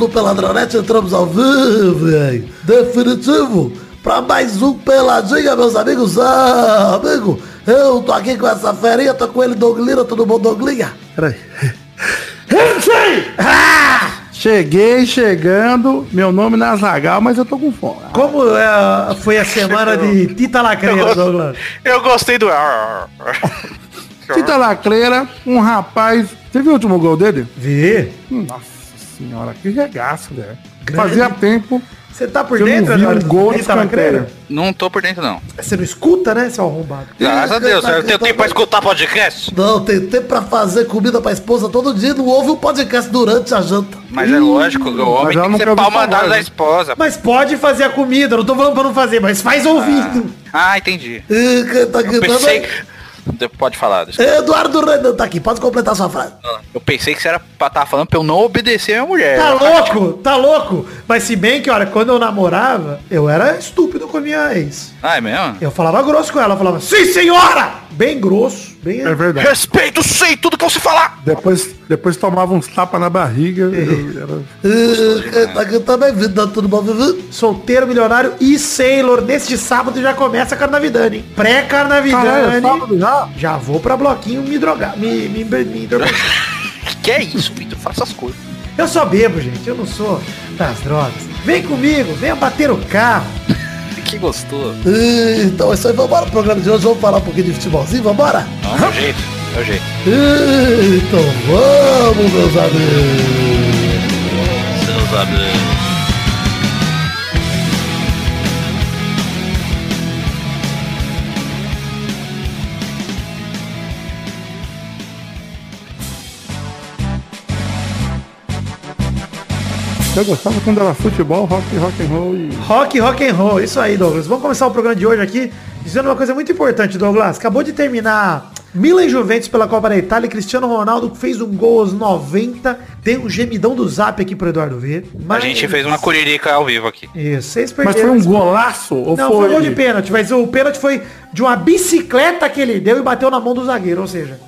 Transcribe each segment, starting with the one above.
Do Peladronete, entramos ao vivo, hein? Definitivo, pra mais um Peladinha, meus amigos. Ah, amigo, eu tô aqui com essa ferinha, tô com ele, Douglina, todo mundo Douglinha? Peraí. Ah! Cheguei chegando, meu nome é Nazagal, mas eu tô com fome. Como é, foi a semana de Tita Lacreira, Douglas? Eu gostei do. Tita Lacreira, um rapaz. Você viu o último gol dele? Vi. Nossa senhora, que regaço, velho. Fazia tempo Você tá por não dentro, vi um gol de escanteio. Não tô por dentro, não. Você não escuta, né, seu arrombado? Graças a Deus, eu tenho tempo pra escutar podcast. Não, tem tempo pra fazer comida pra esposa todo dia, não ouve o podcast durante a janta. Mas é lógico, o homem tem não que ser mandado da né? esposa. Mas pode fazer a comida, não tô falando pra não fazer, mas faz ouvindo. Ah, entendi. Tá Eu pensei... Pode falar. Eduardo Renan tá aqui, pode completar sua frase. Eu pensei que você era pra estar falando pra eu não obedecer a minha mulher. Tá louco, tá louco. Mas se bem que, olha, quando eu namorava, eu era estúpido com a minha ex. Ah, é mesmo? Eu falava grosso com ela, eu falava, sim senhora! Bem grosso, bem... É verdade. Respeito, sei tudo que você falar. Depois, depois tomava uns tapas na barriga. eu- E tá? Solteiro, milionário e Sailor. Neste sábado já começa a Carnavidane, hein? Caralho, é Pré-Carnavidane. sábado já? Já vou pra bloquinho me drogar, me, me, me, drogar. Que é isso, Vitor? Faça as coisas. Eu só bebo, gente. Eu não sou das drogas. Vem comigo, venha bater o carro. Que gostoso. E, Então é isso aí, vambora pro programa de hoje, vamos falar um pouquinho de futebolzinho, vambora? Não, é o jeito. É o jeito. Então vamos, meus amigos. Seus amigos. Eu gostava quando era futebol, rock, rock and roll e. Rock, rock and roll. Isso aí, Douglas. Vamos começar o programa de hoje aqui dizendo uma coisa muito importante, Douglas. Acabou de terminar Milan e Juventus pela Copa da Itália. Cristiano Ronaldo fez um gol aos 90. Tem um gemidão do zap aqui pro Eduardo ver. A Mas- gente fez uma curirica ao vivo aqui. Isso, vocês Mas perderam. foi um golaço? Ou Não, foi. foi um gol de pênalti, mas o pênalti foi de uma bicicleta que ele deu e bateu na mão do zagueiro, ou seja,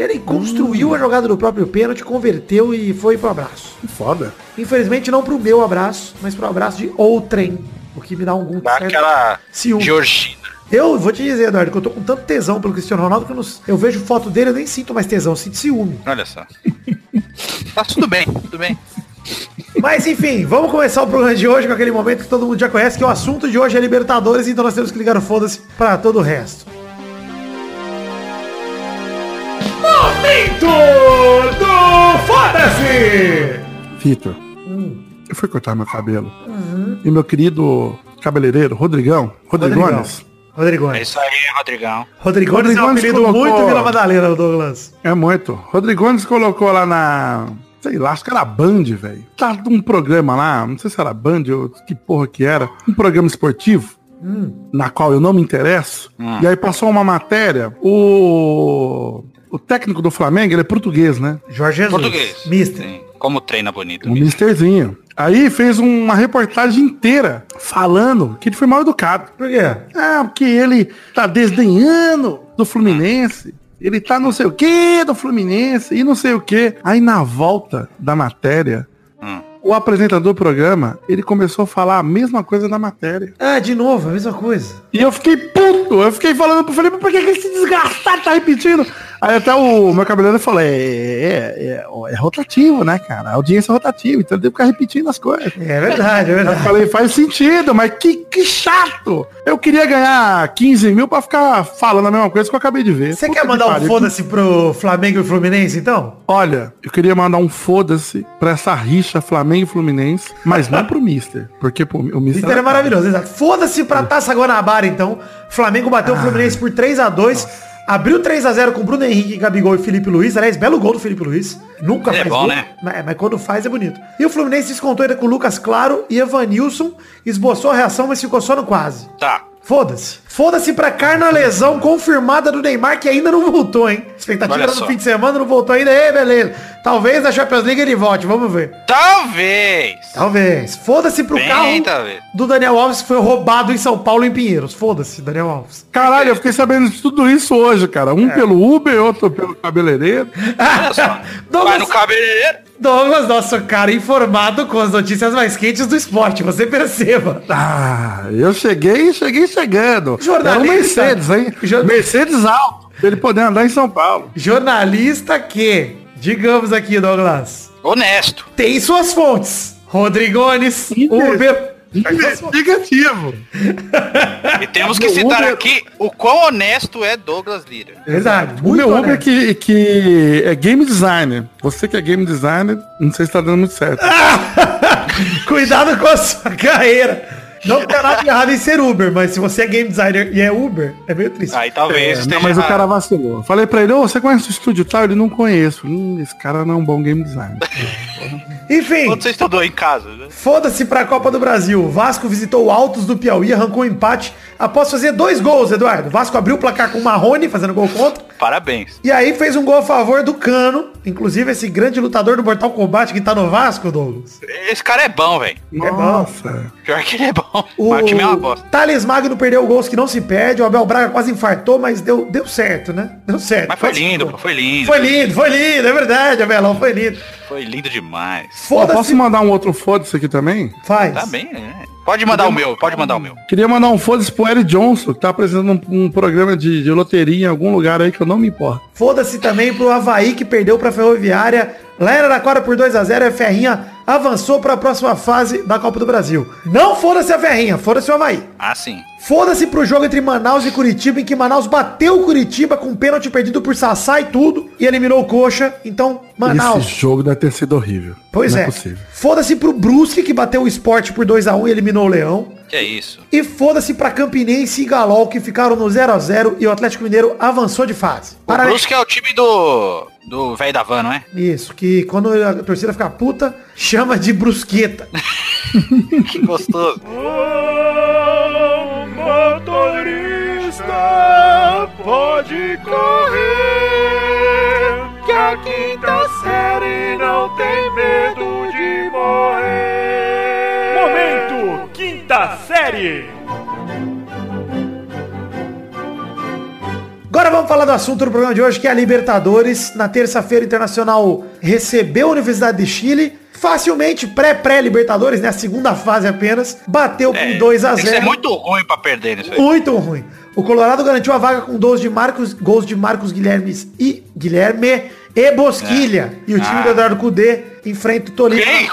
ele construiu a jogada do próprio pênalti, converteu e foi pro abraço. Que foda. Infelizmente não pro meu abraço, mas pro abraço de outrem, o que me dá algum Dá certo aquela ciúme. Georgina. Eu vou te dizer, Eduardo, que eu tô com tanto tesão pelo Cristiano Ronaldo que eu, não- eu vejo foto dele, eu nem sinto mais tesão, eu sinto ciúme. Olha só. tá tudo bem, tudo bem. Mas enfim, vamos começar o programa de hoje com aquele momento que todo mundo já conhece, que o assunto de hoje é Libertadores, então nós temos que ligar o foda-se pra todo o resto. Momento do Foda-se! Vitor, eu fui cortar meu cabelo. E meu querido cabeleireiro, Rodrigão, Rodrigones, É Rodrigões. isso aí, Rodrigão. Rodrigões é um Rodrigones apelido colocou- muito Vila Madalena, Douglas. é muito. Rodrigones colocou lá na. Sei lá, acho que era Band, velho. Tá um programa lá, não sei se era Band ou que porra que era. Um programa esportivo. Na qual eu não me interesso. E aí passou uma matéria. O. O técnico do Flamengo, ele é português, né? Jorge Jesus. Português. Mister. Sim. Como treina bonito. O mesmo. Misterzinho. Aí fez uma reportagem inteira falando que ele foi mal educado. Por quê? Ah, porque ele tá desdenhando do Fluminense. Ele tá não sei o que do Fluminense e não sei o que. Aí na volta da matéria, Hum. O apresentador do programa, ele começou a falar a mesma coisa da matéria. Ah, de novo, a mesma coisa. E eu fiquei puto. Eu fiquei falando pro Felipe, por que, que esse desgastado tá repetindo? Aí até o meu cabeleireiro falou, é, é, é, é rotativo, né, cara? A audiência é rotativa, então ele tem que ficar repetindo as coisas. É verdade, é Eu verdade. falei, faz sentido, mas que, que chato. Eu queria ganhar 15 mil pra ficar falando a mesma coisa que eu acabei de ver. Você quer que mandar um pariu. foda-se pro Flamengo e Fluminense, então? Olha, eu queria mandar um foda-se pra essa rixa Flamengo e Fluminense, mas não pro Mister. Porque pô, o Mister... Isso é maravilhoso, exato. Foda-se pra Taça Guanabara, então. Flamengo bateu o Fluminense por 3 a 2 Abriu 3 a 0 com Bruno Henrique, Gabigol e Felipe Luiz. Aliás, belo gol do Felipe Luiz. Nunca é faz bom, gol. né? Mas, mas quando faz é bonito. E o Fluminense descontou ainda com Lucas Claro e Evanilson. Esboçou a reação, mas ficou só no quase. Tá. Foda-se. Foda-se pra carnalesão confirmada do Neymar, que ainda não voltou, hein? Expectativa era no fim de semana, não voltou ainda. Ei, beleza. Talvez na Champions League ele volte, vamos ver. Talvez. Talvez. Foda-se pro Bem, carro talvez. do Daniel Alves que foi roubado em São Paulo em Pinheiros. Foda-se, Daniel Alves. Caralho, eu fiquei sabendo de tudo isso hoje, cara. É. Um pelo Uber, outro pelo cabeleireiro. Olha só. Vai Douglas, no cabeleireiro. Douglas, nosso cara informado com as notícias mais quentes do esporte, você perceba. Ah, eu cheguei, cheguei chegando. Jornalista. Era um Mercedes, hein? Jorna- Mercedes alto. Pra ele poder andar em São Paulo. Jornalista que, digamos aqui, Douglas, Honesto. tem suas fontes. Rodrigones, Uber. Negativo. E temos que citar Uber- aqui o quão honesto é Douglas Lira. Verdade. O meu Uber que, que é game designer. Você que é game designer, não sei se tá dando muito certo. Cuidado com a sua carreira. Não tem nada de errado em ser Uber, mas se você é game designer e é Uber, é meio triste. Aí talvez É, não, mas o errado. cara vacilou. Falei pra ele, ô, você conhece o estúdio tal? Ele não conheço. Hum, esse cara não é um bom game designer. Enfim, Quando você estudou em casa, né? foda-se pra Copa do Brasil. O Vasco visitou o Altos do Piauí, arrancou um empate após fazer dois gols, Eduardo. O Vasco abriu o placar com o Marrone, fazendo gol contra. Parabéns. E aí fez um gol a favor do Cano. Inclusive esse grande lutador do Mortal Kombat que tá no Vasco, Douglas. Esse cara é bom, velho. É bom. Pior que ele é bom. O time é uma bosta. Thales Magno perdeu gols que não se perde. O Abel Braga quase infartou, mas deu, deu certo, né? Deu certo. Mas foi lindo, pô, foi lindo. Foi lindo, foi lindo, é verdade, Abelão, foi lindo. Foi lindo demais. Foda-se. posso mandar um outro foda-se aqui também? Faz. Tá bem, né? Pode mandar o meu, pode mandar o meu. Queria mandar um foda-se pro Eric Johnson, que tá apresentando um, um programa de, de loteria em algum lugar aí que eu não me importo. Foda-se também pro Havaí que perdeu pra Ferroviária. Lá em Araraquara por 2 a 0 a Ferrinha avançou pra próxima fase da Copa do Brasil. Não foda-se a Ferrinha, foda-se o Havaí. Ah, sim. Foda-se pro jogo entre Manaus e Curitiba, em que Manaus bateu o Curitiba com um pênalti perdido por Sassá e tudo, e eliminou o Coxa. Então, Manaus. Esse jogo deve ter sido horrível. Pois não é. é. Foda-se pro Brusque, que bateu o esporte por 2 a 1 e eliminou o Leão. Que é isso. E foda-se pra Campinense e Galol, que ficaram no 0 a 0 e o Atlético Mineiro avançou de fase. O Para- Brusque é o time do. Do velho da van, não é? Isso, que quando a torcida fica puta, chama de brusqueta. Que gostoso. pode correr, que a quinta série não tem medo de morrer. Momento, quinta série. Agora vamos falar do assunto do programa de hoje, que é a Libertadores. Na terça-feira, Internacional recebeu a Universidade de Chile. Facilmente, pré-pré-Libertadores, né? A segunda fase apenas. Bateu É, com 2 a Tem que 0 ser muito ruim pra perder nisso aí. Muito ruim. O Colorado garantiu a vaga com gols de Marcos, gols de Marcos Guilherme e Guilherme e Bosquilha. E o time Ah. do Eduardo Cudê enfrenta o Tolima. Quem?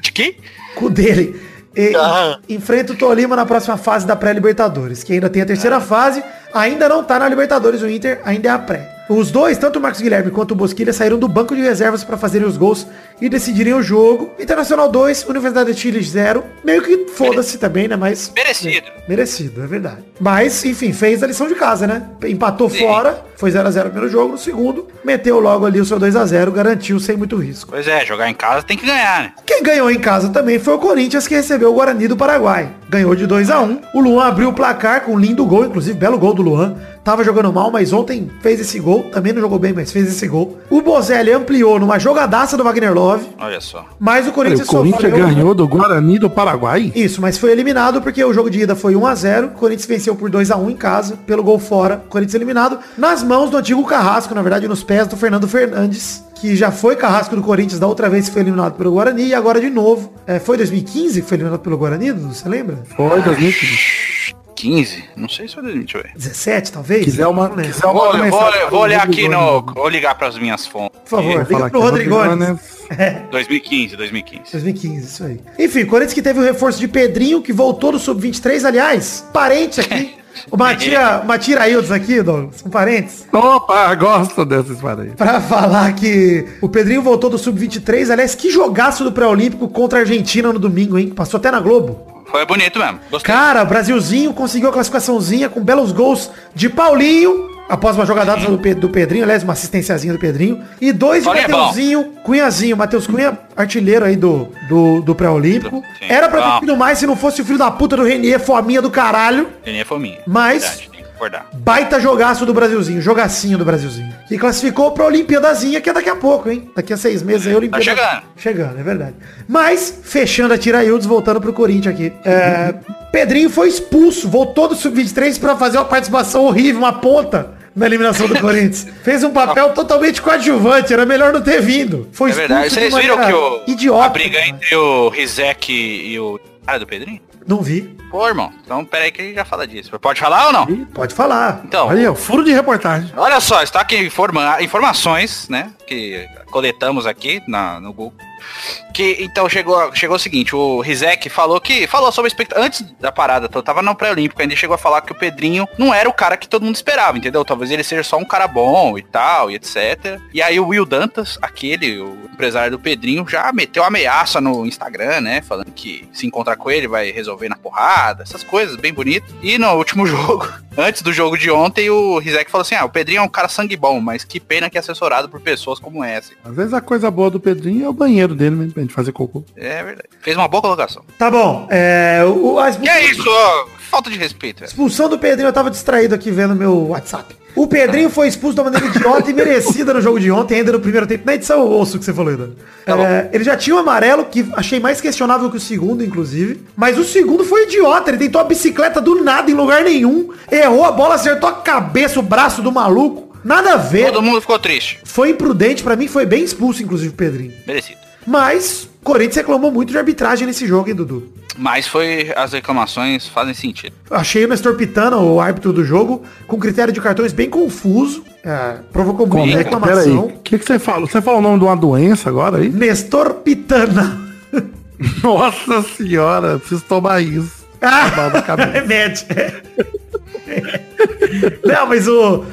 De quem? Com dele. E, Ah. enfrenta o Tolima na próxima fase da pré-Libertadores, que ainda tem a terceira fase, ainda não tá na Libertadores, o Inter ainda é a pré. Os dois, tanto o Marcos Guilherme quanto o Bosquilha, saíram do banco de reservas para fazerem os gols e decidirem o jogo. Internacional 2, Universidade de Chile 0. Meio que foda-se também, né? Mas. Merecido. Merecido, é verdade. Mas, enfim, fez a lição de casa, né? Empatou Sim. fora, foi 0x0 no primeiro jogo, no segundo, meteu logo ali o seu 2x0, garantiu sem muito risco. Pois é, jogar em casa tem que ganhar, né? Quem ganhou em casa também foi o Corinthians, que recebeu o Guarani do Paraguai. Ganhou de 2 a 1 O Luan abriu o placar com um lindo gol, inclusive, belo gol do Luan. Tava jogando mal, mas ontem fez esse gol. Também não jogou bem, mas fez esse gol. O Bozelli ampliou numa jogadaça do Wagner Love. Olha só. Mas o Corinthians o Corinthians sofreu- ganhou do Guarani do Paraguai? Isso, mas foi eliminado porque o jogo de ida foi 1 a 0 O Corinthians venceu por 2 a 1 em casa, pelo gol fora. O Corinthians eliminado nas mãos do antigo Carrasco, na verdade, nos pés do Fernando Fernandes, que já foi Carrasco do Corinthians da outra vez que foi eliminado pelo Guarani e agora de novo. É, foi 2015 que foi eliminado pelo Guarani? Você lembra? Foi, 2015. 15? Não sei se foi 20, deixa eu ver. 17, talvez? Quiser uma, quiser uma Vou, vou, mensagem vou olhar aqui no. Rodrigo Vou ligar pras minhas fontes. Por favor, Vou liga falar pro aqui, Rodrigones. Rodrigones. 2015, 2015. 2015, isso aí. Enfim, Corinthians que teve o reforço de Pedrinho, que voltou do Sub-23, aliás, parente aqui. Uma tia, uma tiraildos aqui, Douglas, são parentes. Opa, gosto desses parentes. Pra falar que o Pedrinho voltou do Sub-23, aliás, que jogaço do pré-olímpico contra a Argentina no domingo, hein? Passou até na Globo. Foi bonito mesmo. Gostei. Cara, Brasilzinho conseguiu a classificaçãozinha com belos gols de Paulinho após uma jogadaça do, Pe- do Pedrinho, aliás, uma assistenciazinha do Pedrinho. E dois de é. Mateuzinho, Cunhazinho. Matheus Cunha, artilheiro aí do, do, do pré-olímpico. Era pra ter sido mais se não fosse o filho da puta do Renier, fominha do caralho. Ele é fominha. Mas- Verdade, concordar. Baita jogaço do Brasilzinho, jogacinho do Brasilzinho. Que classificou pra Olimpíadazinha, que é daqui a pouco, hein? Daqui a seis meses aí, a Olimpíada. Tá chegando. Chegando, é verdade. Mas, fechando a Tiraildes, voltando pro Corinthians aqui. É, Pedrinho foi expulso, voltou do Sub-23 pra fazer uma participação horrível, uma ponta na eliminação do Corinthians. Fez um papel totalmente coadjuvante, era melhor não ter vindo. Foi É verdade. de Vocês viram que o, Idiota. a briga entre o Rizek e o cara do Pedrinho? Não vi. Pô, irmão. Então, pera aí que ele já fala disso. Pode falar ou não? Pode falar. Então, Aí, ó, furo de reportagem. Olha só, está aqui informa informações, né? Que coletamos aqui na, no Google. Que então chegou, chegou o seguinte, o Rizek falou que falou sobre expectativa antes da parada, eu tava no pré-olímpico, ainda chegou a falar que o Pedrinho não era o cara que todo mundo esperava, entendeu? Talvez ele seja só um cara bom e tal, e etc. E aí o Will Dantas, aquele, o empresário do Pedrinho, já meteu ameaça no Instagram, né? Falando que se encontrar com ele vai resolver na porrada, essas coisas, bem bonito. E no último jogo, antes do jogo de ontem, o Rizek falou assim: ah, o Pedrinho é um cara sangue bom, mas que pena que é assessorado por pessoas como essa. Às vezes a coisa boa do Pedrinho é o banheiro dele mesmo, gente fazer cocô. É verdade. Fez uma boa colocação. Tá bom. É, o, a Que é isso? ó? Falta de respeito. velho. Expulsão do Pedrinho, eu tava distraído aqui vendo meu WhatsApp. O Pedrinho foi expulso de uma maneira idiota e merecida no jogo de ontem, ainda no primeiro tempo. Na edição eu ouço o que você falou, Edu. Tá. É, ele já tinha um amarelo, que achei mais questionável que o segundo, inclusive. Mas o segundo foi idiota. Ele tentou a bicicleta do nada, em lugar nenhum. Errou a bola, acertou a cabeça, o braço do maluco. Nada a ver. Todo mundo ficou triste. Foi imprudente, pra mim foi bem expulso, inclusive, o Pedrinho. Merecido. Mas, o Corinthians reclamou muito de arbitragem nesse jogo, hein, Dudu? Mas foi. As reclamações fazem sentido. Achei o Nestor Pitana, o árbitro do jogo, com critério de cartões bem confuso. É, provocou muita reclamação. o que, que você fala? Você falou o nome de uma doença agora aí? Nestor Pitana. Nossa senhora, preciso tomar isso. Cabeça. Remete. Não, mas o.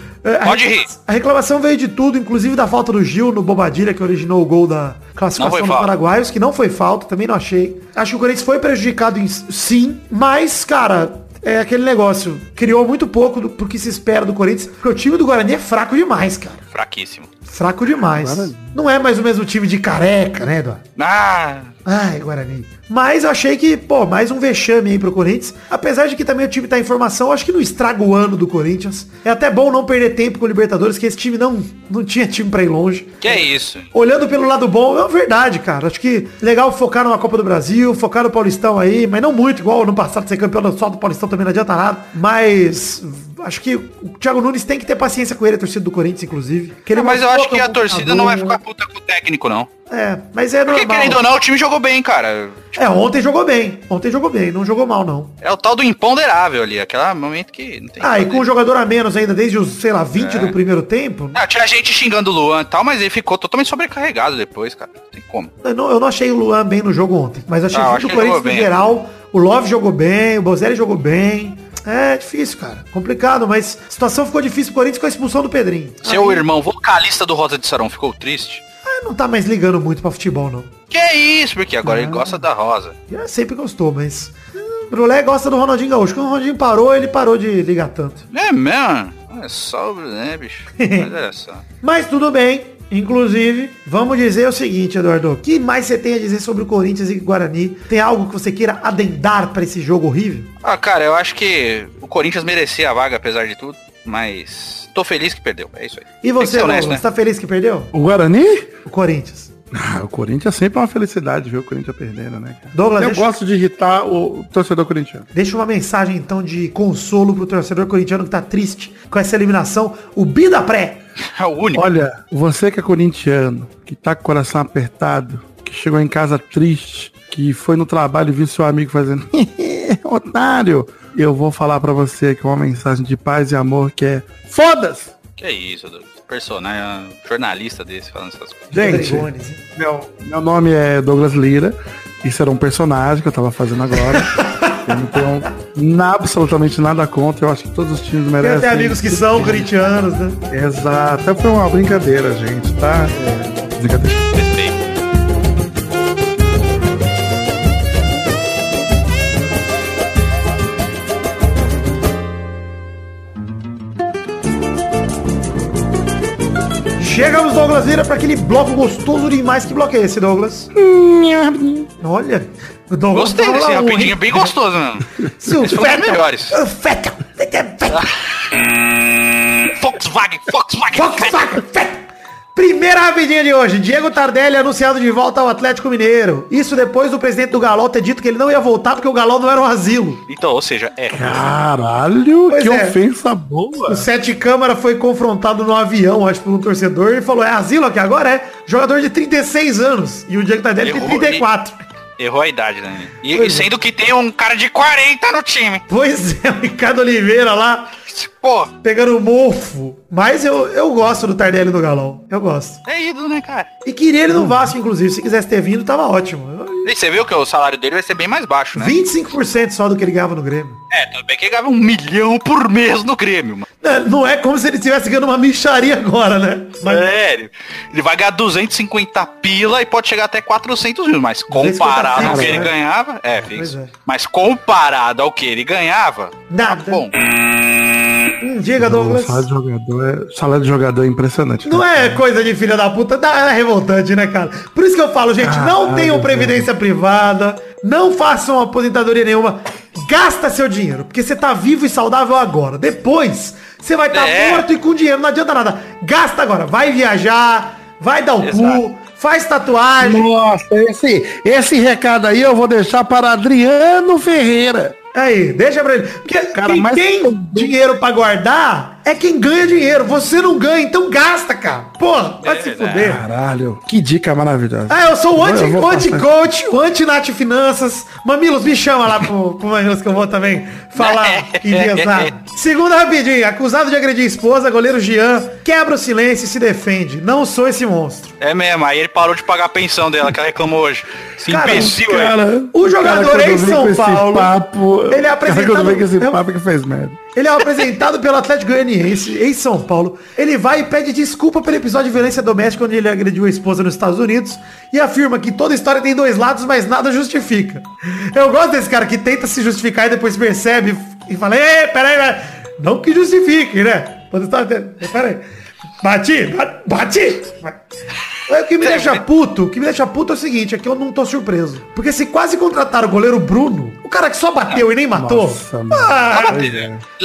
a Pode rir. A reclamação veio de tudo, inclusive da falta do Gil no Bobadilha, que originou o gol da classificação dos paraguaios, que não foi falta, também não achei. Acho que o Corinthians foi prejudicado em- sim, mas, cara, é aquele negócio. Criou muito pouco do, pro que se espera do Corinthians, porque o time do Guarani é fraco demais, cara. Fraquíssimo. Fraco demais. Guarani. Não é mais o mesmo time de careca, né, Eduardo? Ah, Ai, Guarani. Mas eu achei que, pô, mais um vexame aí pro Corinthians. Apesar de que também o time tá em formação, acho que não estraga o ano do Corinthians. É até bom não perder tempo com o Libertadores, que esse time não, não tinha time pra ir longe. que é isso? Olhando pelo lado bom, é verdade, cara. Acho que legal focar numa Copa do Brasil, focar no Paulistão aí, mas não muito, igual no passado ser campeão só do Paulistão também não adianta nada. Mas acho que o Thiago Nunes tem que ter paciência com ele, a torcida do Corinthians, inclusive. Ah, mas eu acho que a torcida não vai jogador. ficar puta com o técnico, não. É, mas é Porque, normal. querendo ou não, o time jogou bem, cara. É, ontem jogou bem. Ontem jogou bem, não jogou mal, não. É o tal do imponderável ali, aquele momento que não tem Ah, e com um jogador a menos ainda, desde os, sei lá, 20 É. do primeiro tempo, Não, tinha gente xingando o Luan e tal, mas ele ficou totalmente sobrecarregado depois, cara. Não tem como. eu não, eu não achei o Luan bem no jogo ontem. Mas achei Ah, que o Corinthians no geral, o Love jogou bem, o Bozelli jogou bem. É difícil, cara. Complicado, mas a situação ficou difícil pro Corinthians com a expulsão do Pedrinho. Seu Aí, irmão vocalista do Rosa de Sarão ficou triste? ah, não tá mais ligando muito pra futebol, não. Que é isso, porque agora Ah. ele gosta da Rosa. Já sempre gostou, mas... O Brulé gosta do Ronaldinho Gaúcho. Quando o Ronaldinho parou, ele parou de ligar tanto. É mesmo? É só, né, bicho? Mas olha só. Mas tudo bem. Inclusive, vamos dizer o seguinte, Eduardo. O que mais você tem a dizer sobre o Corinthians e Guarani? Tem algo que você queira adendar pra esse jogo horrível? Ah, cara, eu acho que o Corinthians merecia a vaga, apesar de tudo, mas tô feliz que perdeu. É isso aí. E você, Douglas, honesto, né? tá feliz que perdeu? O Guarani? O Corinthians. Ah, o Corinthians sempre é uma felicidade ver o Corinthians perdendo, né, cara? Douglas, Eu deixa- gosto de irritar o torcedor corintiano. Deixa uma mensagem, então, de consolo pro torcedor corintiano que tá triste com essa eliminação. O Bida Pré. É o único. Olha, você que é corintiano, que tá com o coração apertado, que chegou em casa triste, que foi no trabalho e viu seu amigo fazendo otário, eu vou falar pra você que é uma mensagem de paz e amor que é foda-se! Que é isso, Douglas? Personagem, jornalista desse falando essas coisas. Gente, meu, meu nome é Douglas Lira. Isso era um personagem que eu tava fazendo agora. eu não tenho na- absolutamente nada contra. Eu acho que todos os times Tem merecem. até amigos que são corintianos, né? Exato. Foi uma brincadeira, gente, tá? É, brincadeira. Chegamos, Douglas Lira, para aquele bloco gostoso demais. Que bloco é esse, Douglas? Olha. o Douglas Gostei desse um, rapidinho, bem gostoso mesmo. Seu Esse foi dos Vettel. melhores. Ah, Vettel. Vettel, Vettel. Volkswagen, Volkswagen. Volkswagen, Vettel. Primeira rapidinha de hoje. Diego Tardelli anunciado de volta ao Atlético Mineiro. Isso depois do presidente do Galol ter dito que ele não ia voltar porque o Galol não era um asilo. Então, ou seja, é. Caralho, Pois que é. ofensa boa. O Sete Câmara foi confrontado no avião, acho, por um torcedor e falou, é asilo aqui agora? É jogador de 36 anos. E o Diego Tardelli tem Errou, 34. Errou a idade, né? E, Pois é. sendo que tem um cara de 40 no time. Pois é, o Ricardo Oliveira lá, Pô, pegando mofo. Mas eu, eu gosto do Tardelli no Galol. Eu gosto. é ídolo, né, cara? E queria ele no Vasco, inclusive. Se quisesse ter vindo, tava ótimo. E você viu que o salário dele vai ser bem mais baixo, né? 25% só do que ele ganhava no Grêmio. É, tudo bem que ele ganhava um milhão por mês no Grêmio, mano. Não, Não é como se ele estivesse ganhando uma micharia agora, né? Mas É, ele- vai ganhar 250 pila e pode chegar até 400 mil, mas 250 comparado ao fixo, que ele né? ganhava, é, fixo. é. Mas comparado ao que ele ganhava, nada. bom, Hum, diga, Douglas. salário de jogador é, salário de jogador é impressionante. Não cara. é coisa de filha da puta, dá- é revoltante, né, cara? Por isso que eu falo, gente, não tenham previdência privada, não façam aposentadoria nenhuma, gasta seu dinheiro, porque você tá vivo e saudável agora. Depois, você vai estar É. morto e com dinheiro, não adianta nada. Gasta agora, vai viajar, vai dar o cu, faz tatuagem. Nossa, esse, esse recado aí eu vou deixar para Adriano Ferreira. Aí, deixa pra ele. Porque Cara, quem mas- tem dinheiro pra guardar é quem ganha dinheiro. Você não ganha, então gasta, cara. Porra, vai se fuder. Caralho, que dica maravilhosa. Ah, eu sou o anti-coach, o anti-Nath Finanças. Mamilos, me chama lá pro, pro Mamilos que eu vou também falar e pensar. Segunda rapidinho. Acusado de agredir esposa, goleiro Jean, quebra o silêncio e se defende. Não sou esse monstro. é mesmo. Aí ele parou de pagar a pensão dela, que ela reclamou hoje. Esse Cara, imbecil. Cara, O jogador cara, em São Paulo, Papo, ele é cara, apresentado- Quando vem com esse papo que fez merda. Ele é apresentado pelo Atlético Goianiense em São Paulo. Ele vai e pede desculpa pelo episódio de violência doméstica onde ele agrediu a esposa nos Estados Unidos e afirma que toda história tem dois lados, mas nada justifica. Eu gosto desse cara que tenta se justificar e depois percebe e fala, ei, peraí, peraí. não que justifique, né? Toda história tem- Peraí. Bati, ba- bati. Aí, O que me deixa puto, o que me deixa puto é o seguinte, é que eu não tô surpreso. Porque se quase contrataram o goleiro Bruno, o cara que só bateu e nem matou. Nossa, mano. ah, só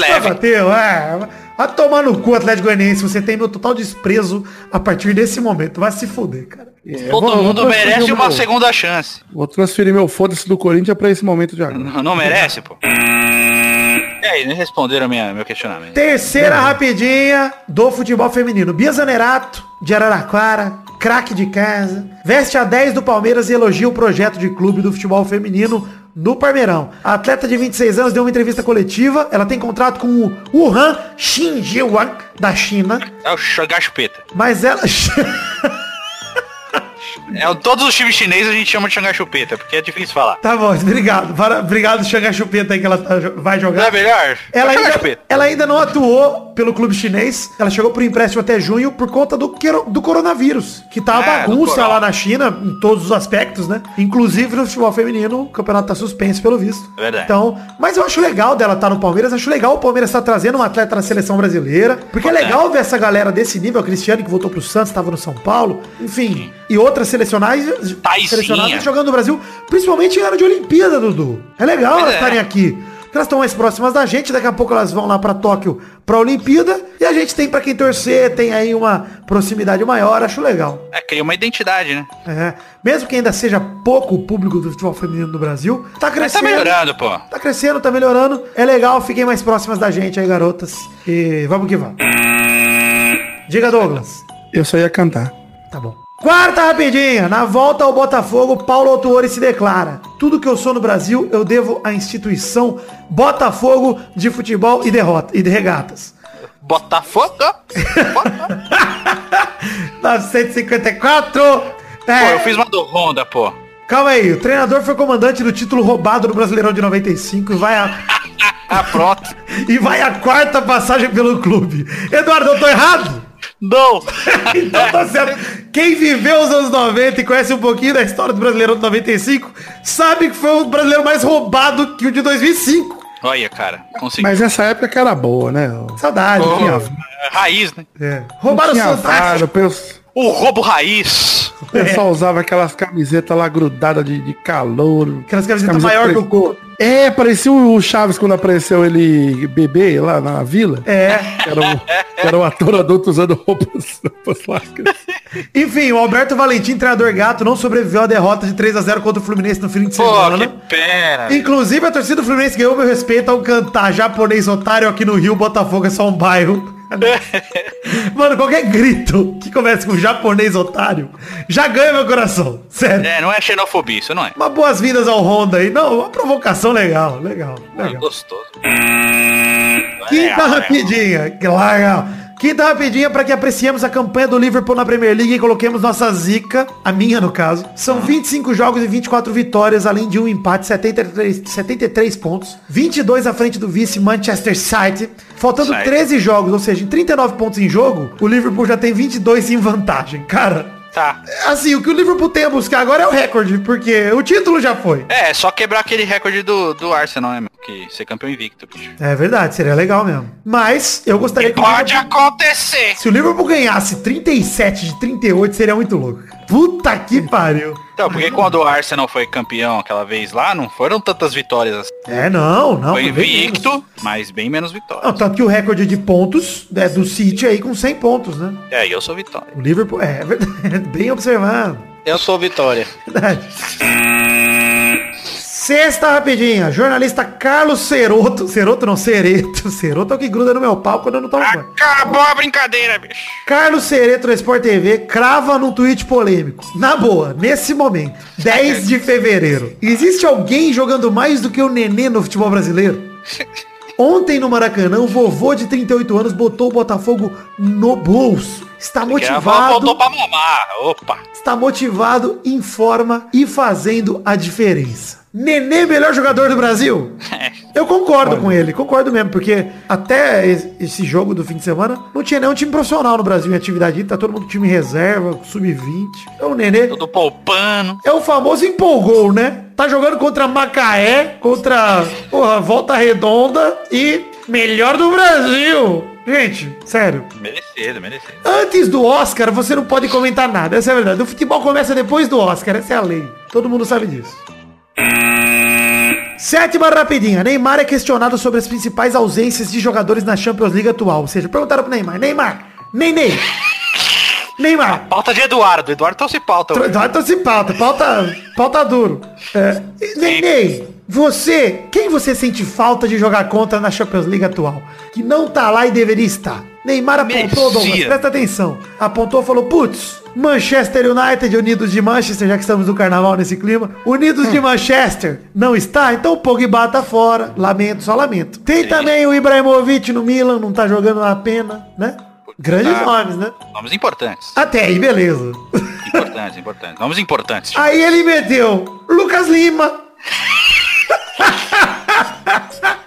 Leve. bateu, é. Vai tomar no cu, Atlético Goianiense. Você tem meu total desprezo a partir desse momento. Vai se fuder, cara. Todo vou- mundo vou merece uma meu- segunda chance. Vou transferir meu foda-se do Corinthians pra esse momento de agora. Não, não merece, pô? E aí, nem responderam minha, meu questionamento. Terceira rapidinha do futebol feminino. Bia Zanerato, de Araraquara, craque de casa, veste a 10 do Palmeiras e elogia o projeto de clube do futebol feminino no Parmeirão. A atleta de 26 anos deu uma entrevista coletiva. Ela tem contrato com o Wuhan Xinjiang, da China. É o Xangai Chupeta. Mas ela... É, todos os times chineses a gente chama de Xangai Chupeta, porque é difícil falar. tá bom, obrigado. Para- Obrigado, Xangai Chupeta aí que ela tá vai jogar. Não é melhor? Ela ainda, ela ainda não atuou pelo clube chinês. Ela chegou por empréstimo até junho por conta do, do coronavírus. Que tá uma É, bagunça lá na China, em todos os aspectos, né? Inclusive no futebol feminino, o campeonato tá suspenso pelo visto. É verdade. Então, mas eu acho legal dela estar no Palmeiras. Acho legal o Palmeiras estar trazendo uma atleta da seleção brasileira. Porque é legal ver essa galera desse nível. A Cristiane que voltou pro Santos, estava no São Paulo. Enfim. E outras selecionais, Taizinha. selecionadas jogando no Brasil. Principalmente em de Olimpíada, Dudu. É legal Pois elas é. estarem aqui. Porque elas estão mais próximas da gente, daqui a pouco elas vão lá pra Tóquio pra Olimpíada. E a gente tem pra quem torcer, tem aí uma proximidade maior, acho legal. É, cria uma identidade, né? É. Mesmo que ainda seja pouco o público do futebol feminino no Brasil, tá Mas crescendo. tá melhorando, pô. Tá crescendo, tá melhorando. É legal, fiquem mais próximas da gente aí, garotas. E vamos que vamos. Diga, Douglas. Eu só ia cantar. Tá bom. Quarta rapidinha. Na volta ao Botafogo, Paulo Autuori se declara. Tudo que eu sou no Brasil, eu devo à instituição Botafogo de futebol e derrota e de regatas. Botafogo. Bota- 954. Pô, É, eu fiz uma do Honda, pô. Calma aí, o treinador foi comandante do título roubado no Brasileirão de 95 e vai a, Ah, pronto. e vai a quarta passagem pelo clube. Eduardo, eu tô errado? Não. Então tá certo. Quem viveu os anos 90 e conhece um pouquinho da história do Brasileirão de 95, sabe que foi o brasileiro mais roubado que o de 2005. Olha, cara, consegui. Mas essa época que era boa, né? Saudade. Oh, tinha- raiz, né? É. Roubaram o fantástico. vara, o O roubo raiz. o pessoal usava aquelas camisetas lá grudadas de, de calor. Aquelas camisetas Camiseta maior que pre- o corpo. É, parecia o Chaves quando apareceu ele bebê lá na vila. É. Que era, o, que era o ator adulto usando roupas, roupas largas. Enfim, o Alberto Valentim, treinador gato, não sobreviveu à derrota de 3 a 0 contra o Fluminense no fim de Pô, semana. que pena. Inclusive, a torcida do Fluminense ganhou meu respeito ao cantar japonês otário aqui no Rio, Botafogo é só um bairro. Mano, qualquer grito que comece com japonês otário já ganha meu coração. Sério. É, não é xenofobia, isso não é. Uma boas-vindas ao Honda aí. Não, uma provocação legal, legal, É legal. gostoso. Quinta É, rapidinha, que legal. Quinta rapidinha para que apreciemos a campanha do Liverpool na Premier League e coloquemos nossa zica, a minha no caso. São 25 jogos e 24 vitórias, além de um empate, 73, 73 pontos. 22 à frente do vice Manchester City. Faltando City. 13 jogos, ou seja, em 39 pontos em jogo, o Liverpool já tem 22 em vantagem. Cara, Tá. assim, o que o Liverpool tem a buscar agora é o recorde, porque o título já foi. É, só quebrar aquele recorde do, do Arsenal, né, meu? Que ser campeão invicto, bicho. É verdade, seria legal mesmo. Mas eu gostaria que Pode Liverpool- acontecer. Se o Liverpool ganhasse 37 de 38, seria muito louco. Puta que pariu. Então, porque quando o Arsenal foi campeão aquela vez lá, não foram tantas vitórias assim. É, não, não. Foi invicto, mas bem menos Não, vitórias. tanto que o recorde de pontos é do City aí com 100 pontos, né? É, e eu sou vitória. O Liverpool, é, é verdade, bem observado. Eu sou vitória. Verdade. Sexta rapidinha. Jornalista Carlos Ceroto. Ceroto não, Cereto. Ceroto é o que gruda no meu pau quando eu não tomo banho. Acabou a brincadeira, bicho. Carlos Cereto da Sport TV crava num tweet polêmico. Na boa, nesse momento, 10 de fevereiro. Existe alguém jogando mais do que o Nenê no futebol brasileiro? Ontem no Maracanã, o vovô de 38 anos botou o Botafogo no bolso. Está avó voltou motivado, pra mamar. Opa. está motivado, em forma e fazendo a diferença. Nenê, melhor jogador do Brasil? Eu concordo com ele, concordo mesmo, porque até es- esse jogo do fim de semana não tinha nenhum time profissional no Brasil em atividade, tá todo mundo time reserva, sub-20. Então o Nenê Tudo poupando. é o famoso empolgou, né? Tá jogando contra Macaé, contra, porra, Volta Redonda e melhor do Brasil. Gente, sério. Merecido, merecido. Antes do Oscar, você não pode comentar nada. Essa é a verdade. O futebol começa depois do Oscar. Essa é a lei. Todo mundo sabe disso. Sétima rapidinha. Neymar é questionado sobre as principais ausências de jogadores na Champions League atual. Ou seja, perguntaram pro Neymar. Neymar. Ney Ney. Neymar. Pauta de Eduardo. Eduardo trouxe pauta. hoje. Eduardo trouxe pauta. Pauta, pauta duro. É, Ney. Você, quem você sente falta de jogar contra na Champions League atual? Que não tá lá e deveria estar. Neymar apontou, Douglas, presta atenção. Apontou, falou, putz, Manchester United, Unidos de Manchester, já que estamos no carnaval nesse clima. Unidos de Manchester não está, então o Pogba tá fora. Lamento, só lamento. Tem também o Ibrahimovic no Milan, não tá jogando a pena, né? Grandes Tá. nomes, né? Nomes importantes. Até aí, beleza. Importantes, importantes. Nomes importantes. Aí ele meteu Lucas Lima.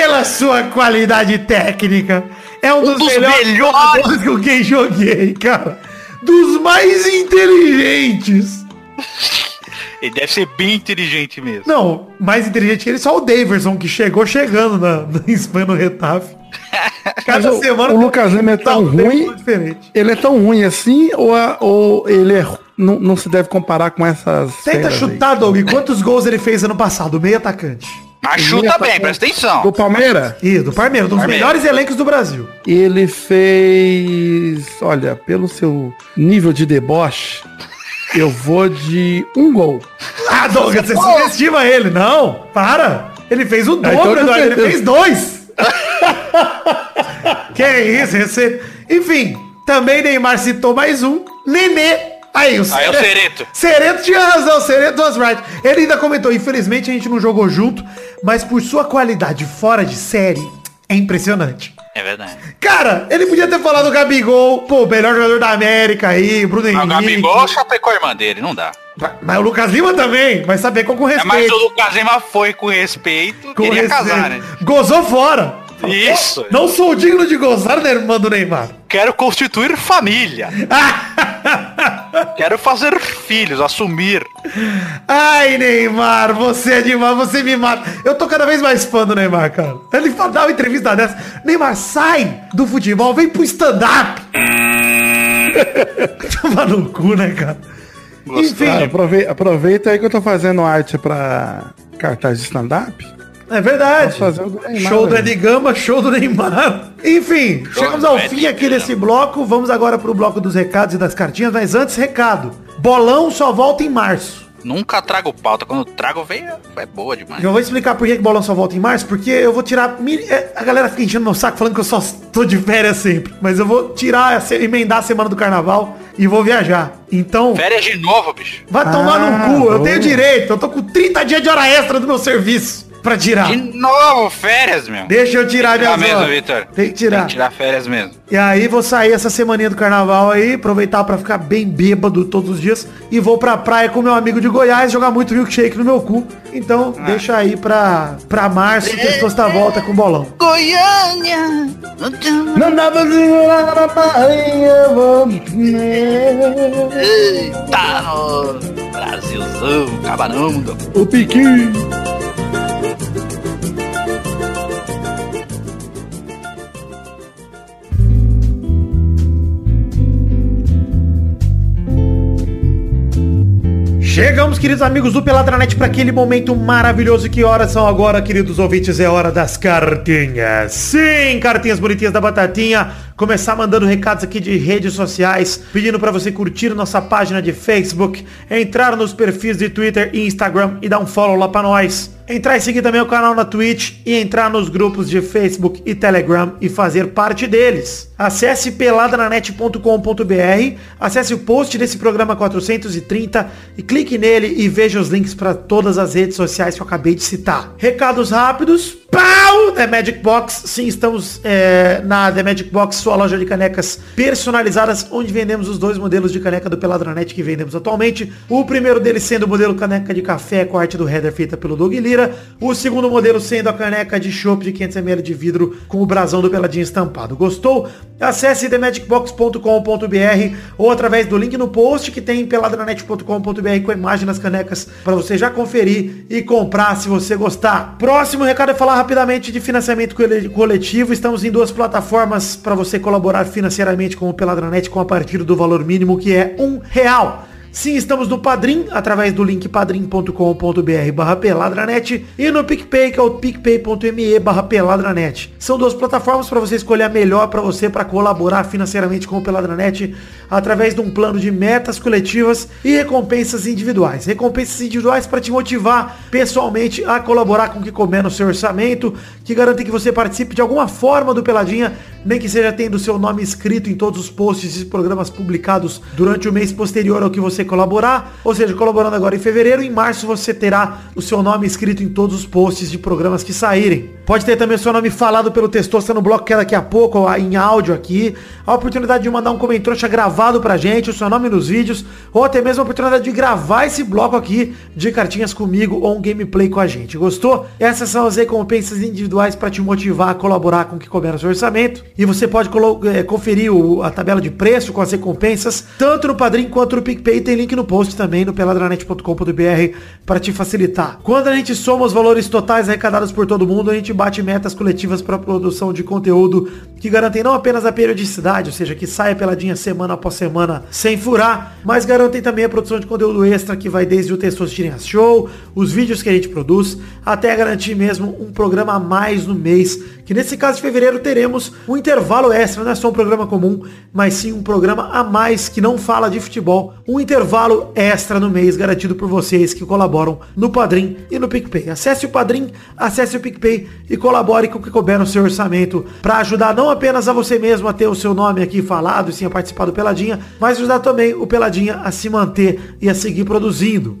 Pela sua qualidade técnica. É um, dos, dos melhores, com quem joguei, cara. Dos mais inteligentes. Ele deve ser bem inteligente mesmo. Não, mais inteligente que ele, só o Daverson, que chegou chegando na, na Espanha no Retafe. Cada Mas o- semana o Lucas Lima é tá tão um ruim. diferente. Ele é tão ruim assim ou, a- ou ele é, não, não se deve comparar com essas Tenta feras aí? chutar, Doug. Quantos gols ele fez ano passado? Meio atacante. Mas chuta bem, presta Do atenção. Palmeiras? Isso, do Parmeiro, um dos melhores elencos do Brasil. Ele fez, olha, pelo seu nível de deboche, eu vou de um gol. Ah, Douglas, você subestima ele. Não, para. Ele fez o então dobro, Eduardo. Ele fez dois. que isso, esse... Enfim, também Neymar citou mais um. Nenê. Aí, o Aí é o Cereto. Cereto tinha razão, Cereto was right. Ele ainda comentou, infelizmente a gente não jogou junto, mas por sua qualidade fora de série, é impressionante. É verdade. Cara, ele podia ter falado o Gabigol, pô, melhor jogador da América aí, Bruno Henrique. O Gabigol chapecou a irmã dele, não dá. Mas o Lucas Lima também, vai saber com É, respeito. mas o Lucas Lima foi com respeito, Com queria respeito. casar, né? Gozou fora. Isso. Não sou digno de gozar da irmã do Neymar. Quero constituir família. Quero fazer filhos, assumir. Ai, Neymar, você é demais, você me mata. Eu tô cada vez mais fã do Neymar, cara. Ele fala, dá uma entrevista dessa. Neymar, sai do futebol, vem pro stand-up. Toma no cu, né, cara? Gostou? Ah, aprove- aproveita aí que eu tô fazendo arte pra cartaz de stand-up. É verdade. O Neymar, show do velho. Ed Gama, show do Neymar. Enfim, chegamos ao fim aqui desse bloco. Vamos agora pro bloco dos recados e das cartinhas. Mas antes, recado. Bolão só volta em março. Nunca trago pauta. Quando trago, vem, é boa demais. Eu vou explicar por que que bolão só volta em março, porque eu vou tirar. é, A galera fica enchendo meu saco falando que eu só tô de férias sempre. Mas eu vou tirar, emendar a semana do carnaval e vou viajar. Então, Férias de novo, bicho. vai tomar Ah, no cu. Eu boa. tenho direito. Eu tô com 30 dias de hora extra do meu serviço pra tirar. De novo, férias, meu. Deixa eu tirar minhas Tirar mesmo. Vitor. Tem que tirar. Tem que tirar férias mesmo. E aí vou sair essa semaninha do carnaval aí, aproveitar pra ficar bem bêbado todos os dias e vou pra praia com meu amigo de Goiás jogar muito milkshake no meu cu. Então, Ah. deixa aí pra, pra março que eu estou à volta com o bolão. Goiânia. Não dá pra segurar na barriga, vamos Eita, no Brasilzão, cabarão. O piquinho. Chegamos, queridos amigos do Peladranet, para aquele momento maravilhoso. Que horas são agora, queridos ouvintes? É hora das cartinhas. Sim, cartinhas bonitinhas da Batatinha. Começar mandando recados aqui de redes sociais, pedindo para você curtir nossa página de Facebook, entrar nos perfis de Twitter e Instagram e dar um follow lá para nós. Entrar e seguir também o canal na Twitch e entrar nos grupos de Facebook e Telegram e fazer parte deles. Acesse peladananet.com.br, acesse o post desse programa 430 e clique nele e veja os links para todas as redes sociais que eu acabei de citar. Recados rápidos. Pau! The Magic Box. Sim, estamos é, na The Magic Box, sua loja de canecas personalizadas, onde vendemos os dois modelos de caneca do Peladranet que vendemos atualmente. O primeiro deles sendo o modelo caneca de café com a arte do header feita pelo Doug Lira. O segundo modelo sendo a caneca de chopp de 500ml de vidro com o brasão do Peladinho estampado. Gostou? Acesse themagicbox.com.br ou através do link no post que tem em peladranet.com.br com a imagem das canecas para você já conferir e comprar se você gostar. Próximo recado é falar rapidamente de financiamento cole- coletivo. Estamos em duas plataformas para você colaborar financeiramente com o Peladranet com a partir do valor mínimo que é um real. Sim, estamos no Padrim, através do link padrim.com.br barra peladranet e no PicPay, que é o picpay.me barra peladranet. São duas plataformas para você escolher a melhor para você para colaborar financeiramente com o Peladranet através de um plano de metas coletivas e recompensas individuais. Recompensas individuais para te motivar pessoalmente a colaborar com o que couber no seu orçamento, que garantem que você participe de alguma forma do Peladinha, nem que seja tendo seu nome escrito em todos os posts e programas publicados durante o mês posterior ao que você colaborar, ou seja, colaborando agora em fevereiro, em março você terá o seu nome escrito em todos os posts de programas que saírem. Pode ter também o seu nome falado pelo Testosta no bloco que é daqui a pouco, ou em áudio aqui, a oportunidade de mandar um comentário gravado pra gente, o seu nome nos vídeos, ou até mesmo a oportunidade de gravar esse bloco aqui de cartinhas comigo ou um gameplay com a gente. Gostou? Essas são as recompensas individuais para te motivar a colaborar com o que couber no seu orçamento. E você pode eh, conferir o- a tabela de preço com as recompensas, tanto no Padrim quanto no PicPay. Tem link no post também no peladranet.com.br para te facilitar. Quando a gente soma os valores totais arrecadados por todo mundo, a gente bate metas coletivas para produção de conteúdo que garantem não apenas a periodicidade, ou seja, que saia peladinha semana após semana sem furar, mas garantem também a produção de conteúdo extra que vai desde o Testosterinha Show, os vídeos que a gente produz, até garantir mesmo um programa a mais no mês, que nesse caso de fevereiro teremos um intervalo extra, não é só um programa comum, mas sim um programa a mais que não fala de futebol, um intervalo extra no mês garantido por vocês que colaboram no Padrim e no PicPay. Acesse o Padrim, acesse o PicPay e colabore com o que couber no seu orçamento para ajudar não apenas a você mesmo a ter o seu nome aqui falado e sim a participar do Peladinha, mas ajudar também o Peladinha a se manter e a seguir produzindo.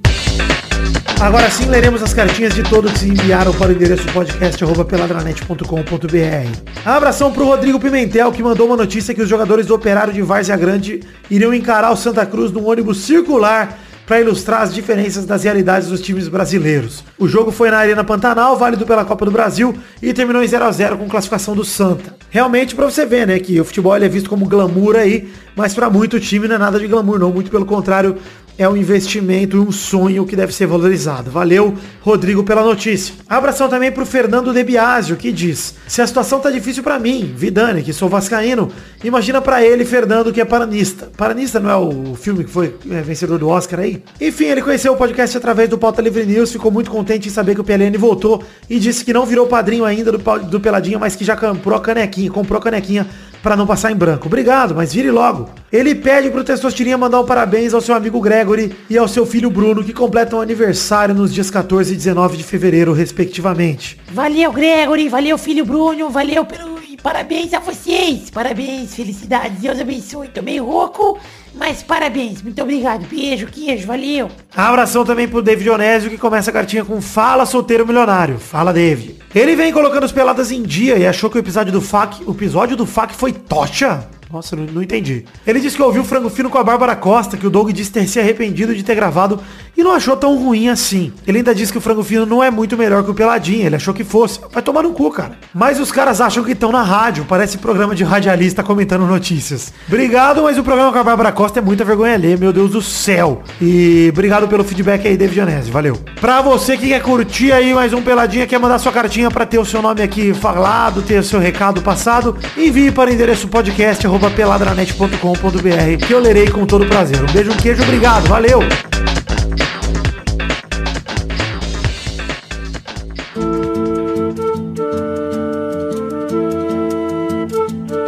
Agora sim leremos as cartinhas de todos que se enviaram para o endereço podcast.peladranet.com.br. Abração pro Rodrigo Pimentel, que mandou uma notícia que os jogadores do Operário de Várzea Grande iriam encarar o Santa Cruz num ônibus circular para ilustrar as diferenças das realidades dos times brasileiros. O jogo foi na Arena Pantanal, válido pela Copa do Brasil, e terminou em 0 a 0 com classificação do Santa. Realmente, para você ver, né, que o futebol é visto como glamour aí, mas para muito time não é nada de glamour não, muito pelo contrário, é um investimento e um sonho que deve ser valorizado. Valeu, Rodrigo, pela notícia. Abração também pro Fernando De Biasio, que diz: Se a situação tá difícil para mim, Vidani, que sou vascaíno, imagina para ele, Fernando, que é paranista. Paranista não é o filme que foi é, vencedor do Oscar aí? Enfim, ele conheceu o podcast através do Pauta Livre News, ficou muito contente em saber que o PLN voltou e disse que não virou padrinho ainda do, do Peladinha, mas que já comprou a canequinha, comprou a canequinha para não passar em branco. Obrigado, mas vire logo. Ele pede pro Testostirinha mandar um parabéns ao seu amigo Gregory e ao seu filho Bruno, que completam aniversário nos dias 14 e 19 de fevereiro, respectivamente. Valeu, Gregory, valeu, filho Bruno, valeu pelo... parabéns a vocês, parabéns, felicidades, Deus abençoe, tô meio rouco, mas parabéns, muito obrigado, beijo, queijo, valeu. Abração também pro David Onésio, que começa a cartinha com Fala Solteiro Milionário. Fala, David. Ele vem colocando as peladas em dia e achou que o episódio do FAC, o episódio do FAC foi tocha? Nossa, não, não entendi. Ele disse que ouviu o Frango Fino com a Bárbara Costa, que o Doug disse ter se arrependido de ter gravado e não achou tão ruim assim. Ele ainda disse que o Frango Fino não é muito melhor que o Peladinha, ele achou que fosse. Vai tomar no cu, cara. Mas os caras acham que estão na rádio, parece programa de radialista comentando notícias. Obrigado, mas o programa com a Bárbara Costa é muita vergonha alheia, meu Deus do céu. E obrigado pelo feedback aí, David Janese, valeu. Pra você que quer curtir aí mais um Peladinha, quer mandar sua cartinha pra ter o seu nome aqui falado, ter o seu recado passado, envie para o endereço podcast arroba peladranet.com.br que eu lerei com todo prazer. Um beijo, um queijo, obrigado, valeu!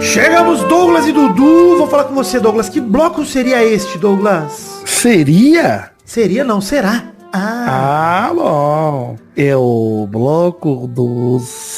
Chegamos, Douglas e Dudu. Vou falar com você, Douglas. Que bloco seria este, Douglas? Seria? Seria, não, será? Ah, Ah, bom. É o bloco dos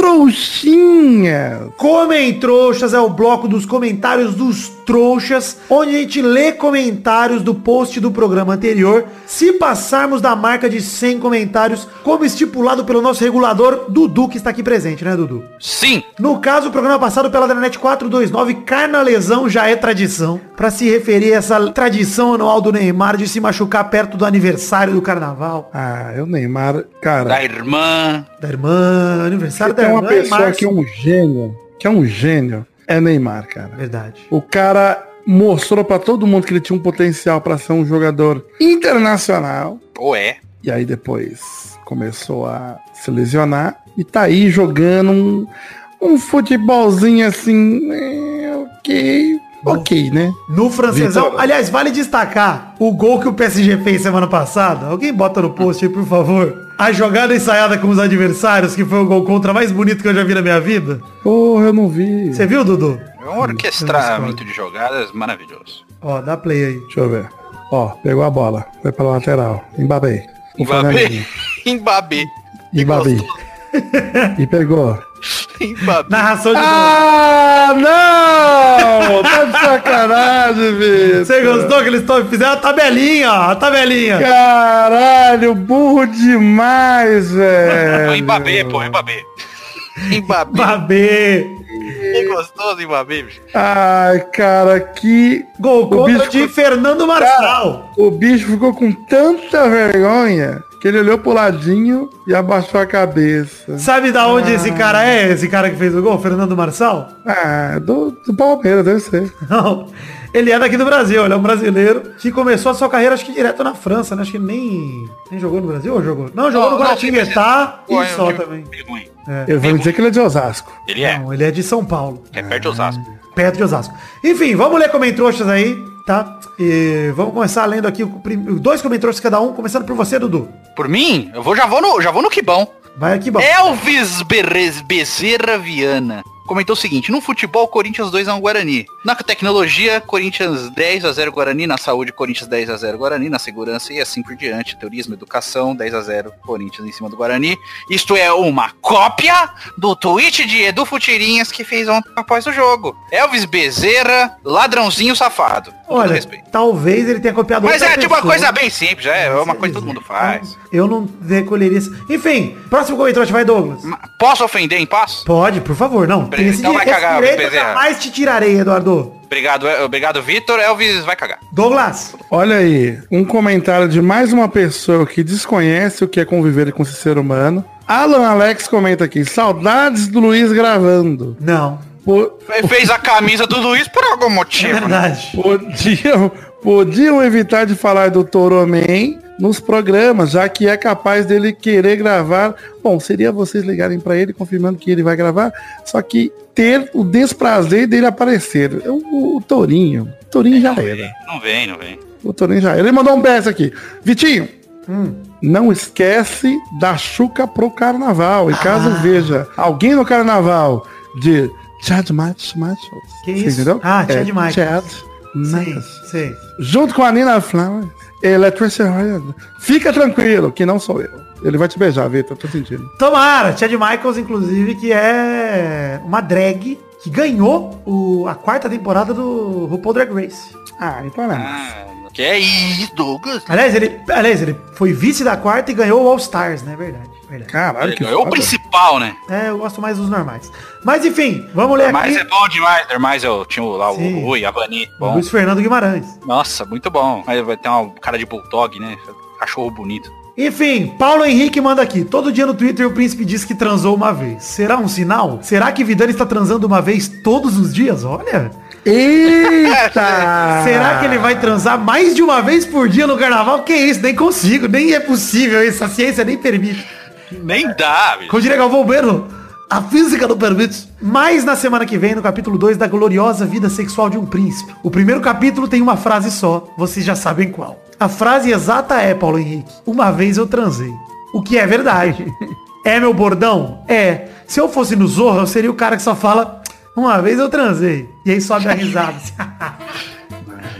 trouxinhas. Comem Trouxas é o bloco dos comentários dos trouxas, onde a gente lê comentários do post do programa anterior. Se passarmos da marca de 100 comentários, como estipulado pelo nosso regulador, Dudu, que está aqui presente, né, Dudu? Sim. No caso, o programa passado pela Dranet 429, Carnalesão já é tradição. Pra se referir a essa tradição anual do Neymar de se machucar perto do aniversário do carnaval. Ah, é o Neymar, cara. Da irmã. Da irmã, aniversário da Tem uma irmã. em pessoa março. que é um gênio, que é um gênio, é Neymar, cara. Verdade. O cara mostrou pra todo mundo que ele tinha um potencial pra ser um jogador internacional. Ou é. E aí depois começou a se lesionar e tá aí jogando um, um futebolzinho assim, é, ok, ok, né? No francesão, Vitor- aliás, vale destacar o gol que o PSG fez semana passada. Alguém bota no post aí, por favor. A jogada ensaiada com os adversários, que foi o gol contra mais bonito que eu já vi na minha vida. Porra, eu não vi. Você viu, Dudu? É um orquestramento de jogadas maravilhoso. Ó, dá play aí. Deixa eu ver. Ó, pegou a bola, foi pra lateral, embabei. Fernandinho. Mbappé. Embabei. E pegou. Mbappé. Narração de Ah, não! Tá de sacanagem, bicho. Você gostou que eles tão- fizeram a tabelinha, ó, a tabelinha. Caralho, burro demais, velho. Mbappé, pô, Mbappé. Mbappé. Babê. Que gostoso, Mbappé, bicho. Ai, cara, que... Gol O contra bicho de ficou- Fernando Marçal. O bicho ficou com tanta vergonha que ele olhou pro ladinho e abaixou a cabeça. Sabe da onde esse cara é? Esse cara que fez o gol, Fernando Marçal? Ah, do, do Palmeiras, deve ser. Não. Ele é daqui do Brasil, ele é um brasileiro que começou a sua carreira, acho que direto na França, né? Acho que nem, nem jogou no Brasil ou jogou? Não, jogou no Guaratinguetá e é só também. Ele vai me dizer que ele é de Osasco. Ele é. Não, ele é de São Paulo, É perto de Osasco. perto de Osasco. Enfim, vamos ler comentroxas aí, tá? E vamos começar lendo aqui dois comentroxas cada um, começando por você, Dudu. Por mim, eu vou, já vou no, já vou no que bom. Vai aqui, bom. Elvis Bezerra Viana comentou o seguinte, no futebol, Corinthians 2 a 1 Guarani. Na tecnologia, Corinthians 10 a 0 Guarani. Na saúde, Corinthians 10 a 0 Guarani. Na segurança e assim por diante. Turismo, educação, 10 a 0 Corinthians em cima do Guarani. Isto é uma cópia do tweet de Edu Futirinhas que fez ontem após o jogo. Elvis Bezerra, ladrãozinho safado. Olha, talvez ele tenha copiado Mas é tipo uma pessoa. coisa bem simples, é uma coisa que todo mundo faz. Eu não recolheria isso. Enfim, próximo comentário, vai, Douglas. Posso ofender em paz? Pode, por favor, não. Tem esse, Então vai esse cagar, Bezerra. jamais te tirarei, Eduardo. Obrigado, é- obrigado, Vitor. Elvis vai cagar. Douglas. Olha aí, um comentário de mais uma pessoa que desconhece o que é conviver com esse ser humano. Alan Alex comenta aqui, saudades do Luiz gravando. Não. Po- Fez a camisa do Luiz por algum É motivo. né? verdade. podiam, podiam evitar de falar do Toroman nos programas, já que é capaz dele querer gravar. Bom, seria vocês ligarem pra ele confirmando que ele vai gravar, só que ter o desprazer dele aparecer. O, o Torinho, o Torinho já era. Não vem, não vem. O Torinho já era. Ele mandou um PS aqui. Vitinho, não esquece da Chuca pro carnaval. E caso veja alguém no carnaval de Chad Match Machos. Que Você isso? entendeu? Ah, Chad é, Michaels. Chad Michaels. sei. Junto com a Nina Flowers, Electricity Royal. Fica tranquilo, que não sou eu. Ele vai te beijar, Vitor, tô sentindo. Tomara, Chad Michaels, inclusive, que é uma drag que ganhou o- a quarta temporada do RuPaul Drag Race. Ah, então é. Ah, que é isso, Douglas? Aliás, ele, aliás, ele foi vice da quarta e ganhou o All Stars, né? Verdade, verdade. Caralho, que É o foda. principal, né? É, eu gosto mais dos normais. Mas enfim, vamos ler Mas aqui. é bom demais, mas eu tinha lá o Sim. Rui, a Vani. Bom. Luiz Fernando Guimarães. Nossa, muito bom. Aí vai ter uma cara de bulldog, né? Cachorro bonito. Enfim, Paulo Henrique manda aqui. Todo dia no Twitter o príncipe diz que transou uma vez. Será um sinal? Será que Vidani está transando uma vez todos os dias? Olha. Eita! Será que ele vai transar mais de uma vez por dia no carnaval? Que isso? Nem consigo, nem é possível isso. A ciência nem permite. Nem dá, bicho. Como diria Galvão Bueno, a física não permite. Mas na semana que vem, no capítulo 2 da gloriosa vida sexual de um príncipe. O primeiro capítulo tem uma frase só, vocês já sabem qual. A frase exata é, Paulo Henrique, uma vez eu transei. O que é verdade. É meu bordão? É. Se eu fosse no Zorro, eu seria o cara que só fala, uma vez eu transei. E aí sobe a risada.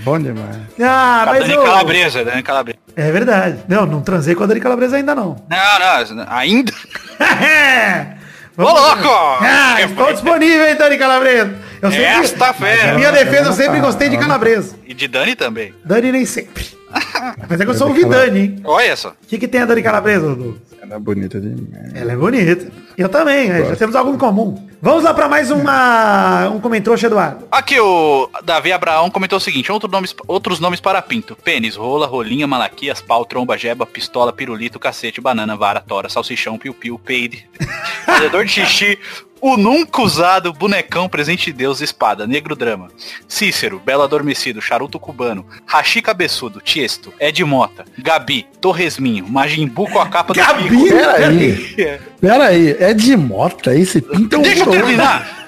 Bom demais. ah, A mas eu... Calabresa, Dani Calabresa. É verdade. Não, não transei com a Dani Calabresa ainda não. Não, não, ainda. Ô, Vamos- louco! Ah, estou disponível, hein, Dani Calabresa. Eu sempre, Esta fera. minha defesa, eu sempre gostei de Calabresa. E de Dani também. Dani nem sempre. Mas é que eu sou um Vidani, hein? Olha só. O que, que tem a Dani Calabresa, Dudu? Ela é bonita demais. Ela é bonita. Eu também, né? já temos algo em comum. Vamos lá pra mais uma um comentrouxa, Eduardo. Aqui o Davi Abraão comentou o seguinte, outro nomes, outros nomes para pinto. Pênis, rola, rolinha, malaquias, pau, tromba, jeba, pistola, pirulito, cacete, banana, vara, tora, salsichão, piu-piu, peide, fazedor de xixi, o nunca usado, bonecão, presente de Deus, espada, negro drama, Cícero, belo adormecido, charuto cubano, rachi cabeçudo, tiesto, Ed Mota, Gabi, Torresminho, Majimbu com a capa do Gabi? pico. Peraí, peraí, é de mota esse pinto? Deixa eu terminar.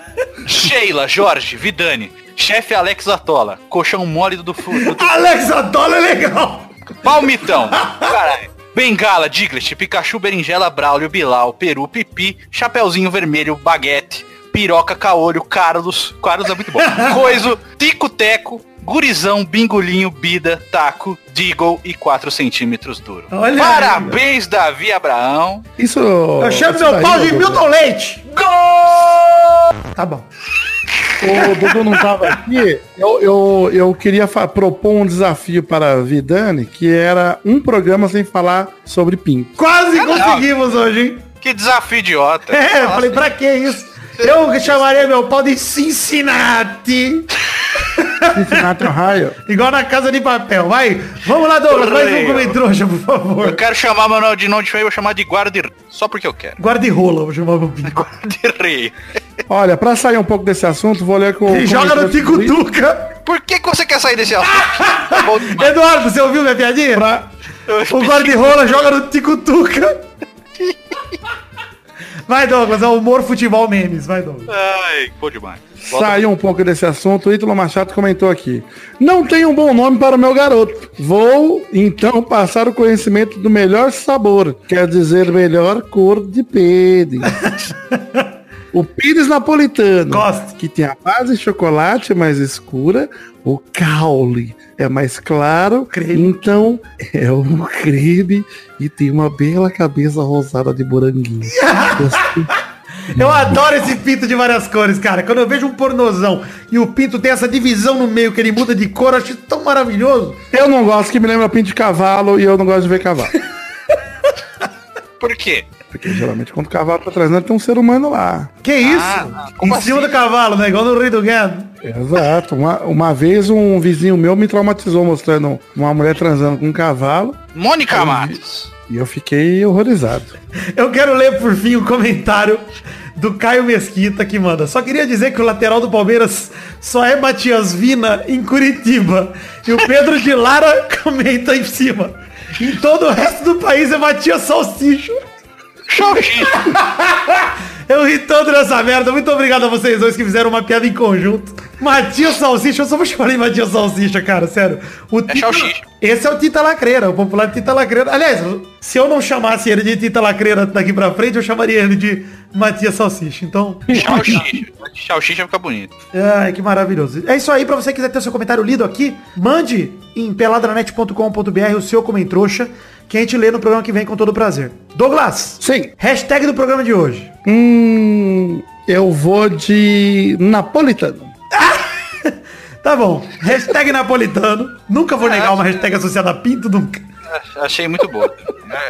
Sheila, Jorge, Vidani, chefe Alex Atola, colchão mole do futuro. Alex Adola é legal. Palmitão, caralho. Bengala, Diglett, Pikachu, Berinjela, Braulio, Bilal, Peru, Pipi, Chapeuzinho Vermelho, Baguete, Piroca, Caolho, Carlos, Carlos é muito bom, Coiso, Tico Teco, Gurizão, Bingolinho, Bida, Taco, Deagle e 4 centímetros duro. Olha aí, Parabéns, Davi Abraão. Isso. Eu chamo meu daí, pau de. Milton Leite. Tá bom. O Dudu não tava aqui. Eu, eu, eu queria propor um desafio para a Vidani, que era um programa sem falar sobre pinto. Quase conseguimos hoje, hein? Que desafio idiota. É, eu Nossa. falei, pra que isso? Eu chamaria meu pau de Cincinnati. Cincinnati, Ohio. Igual na casa de papel. Vai, vamos lá, Douglas. Mais um comentrouxa, por Eu favor. quero chamar meu nome de nome diferente, eu vou chamar de guarda só porque eu quero. Guarda-rola, vou chamar meu pinto. Guarda-rei. Olha, pra sair um pouco desse assunto, vou ler com E joga no Tico-Tuca. Por que, que você quer sair desse assunto? Eduardo, você ouviu minha piadinha? Pra... O guarda-rola joga no Tico-Tuca. Vai, Douglas, é o humor futebol memes. Vai, Douglas. Ai, pô demais. Volta Saiu um pouco desse assunto, o Ítalo Machado comentou aqui. Não tem um bom nome para o meu garoto. Vou, então, passar o conhecimento do melhor sabor. Quer dizer, melhor cor de pênis. o pênis napolitano. Gosto. Que tem a base de chocolate mais escura. O caule é mais claro. Creme. Então, é o creme e tem uma bela cabeça rosada de moranguinho. Gostei. Eu adoro esse pinto de várias cores, cara. Quando eu vejo um pornozão e o pinto tem essa divisão no meio que ele muda de cor, eu acho tão maravilhoso. Eu não gosto que me lembra pinto de cavalo e eu não gosto de ver cavalo. Por quê? Porque geralmente quando o cavalo tá trazendo tem um ser humano lá. Que isso? Ah, em cima assim? do cavalo, né? Igual no Rei do Gado. Exato. Uma, uma vez um vizinho meu me traumatizou mostrando uma mulher transando com um cavalo Mônica Matos. e eu fiquei horrorizado. Eu quero ler por fim o comentário do Caio Mesquita que manda. Só queria dizer que o lateral do Palmeiras só é Matias Vina em Curitiba. E o Pedro de Lara comenta em cima. Em todo o resto do país é Matias Salsicho. Xoxi. Eu ri todo nessa merda. Muito obrigado a vocês dois que fizeram uma piada em conjunto. Matias Salsicha, eu só vou chamar de Matias Salsicha, cara, sério. O Tita- salsicha. Esse é o Tita Lacreira, o popular Tita Lacreira. Aliás, se eu não chamasse ele de Tita Lacreira daqui pra frente, eu chamaria ele de Matias Salsicha. Então, Salsicha. Salsicha fica bonito. ai, que maravilhoso. É isso aí, pra você que quiser ter seu comentário lido aqui, mande em peladranet.com.br o seu comentrouxa, que a gente lê no programa que vem com todo prazer. Douglas, Sim. hashtag do programa de hoje. Hum, eu vou de napolitano. Tá bom. Hashtag napolitano. Nunca vou negar uma hashtag associada a pinto, nunca. Achei muito boa.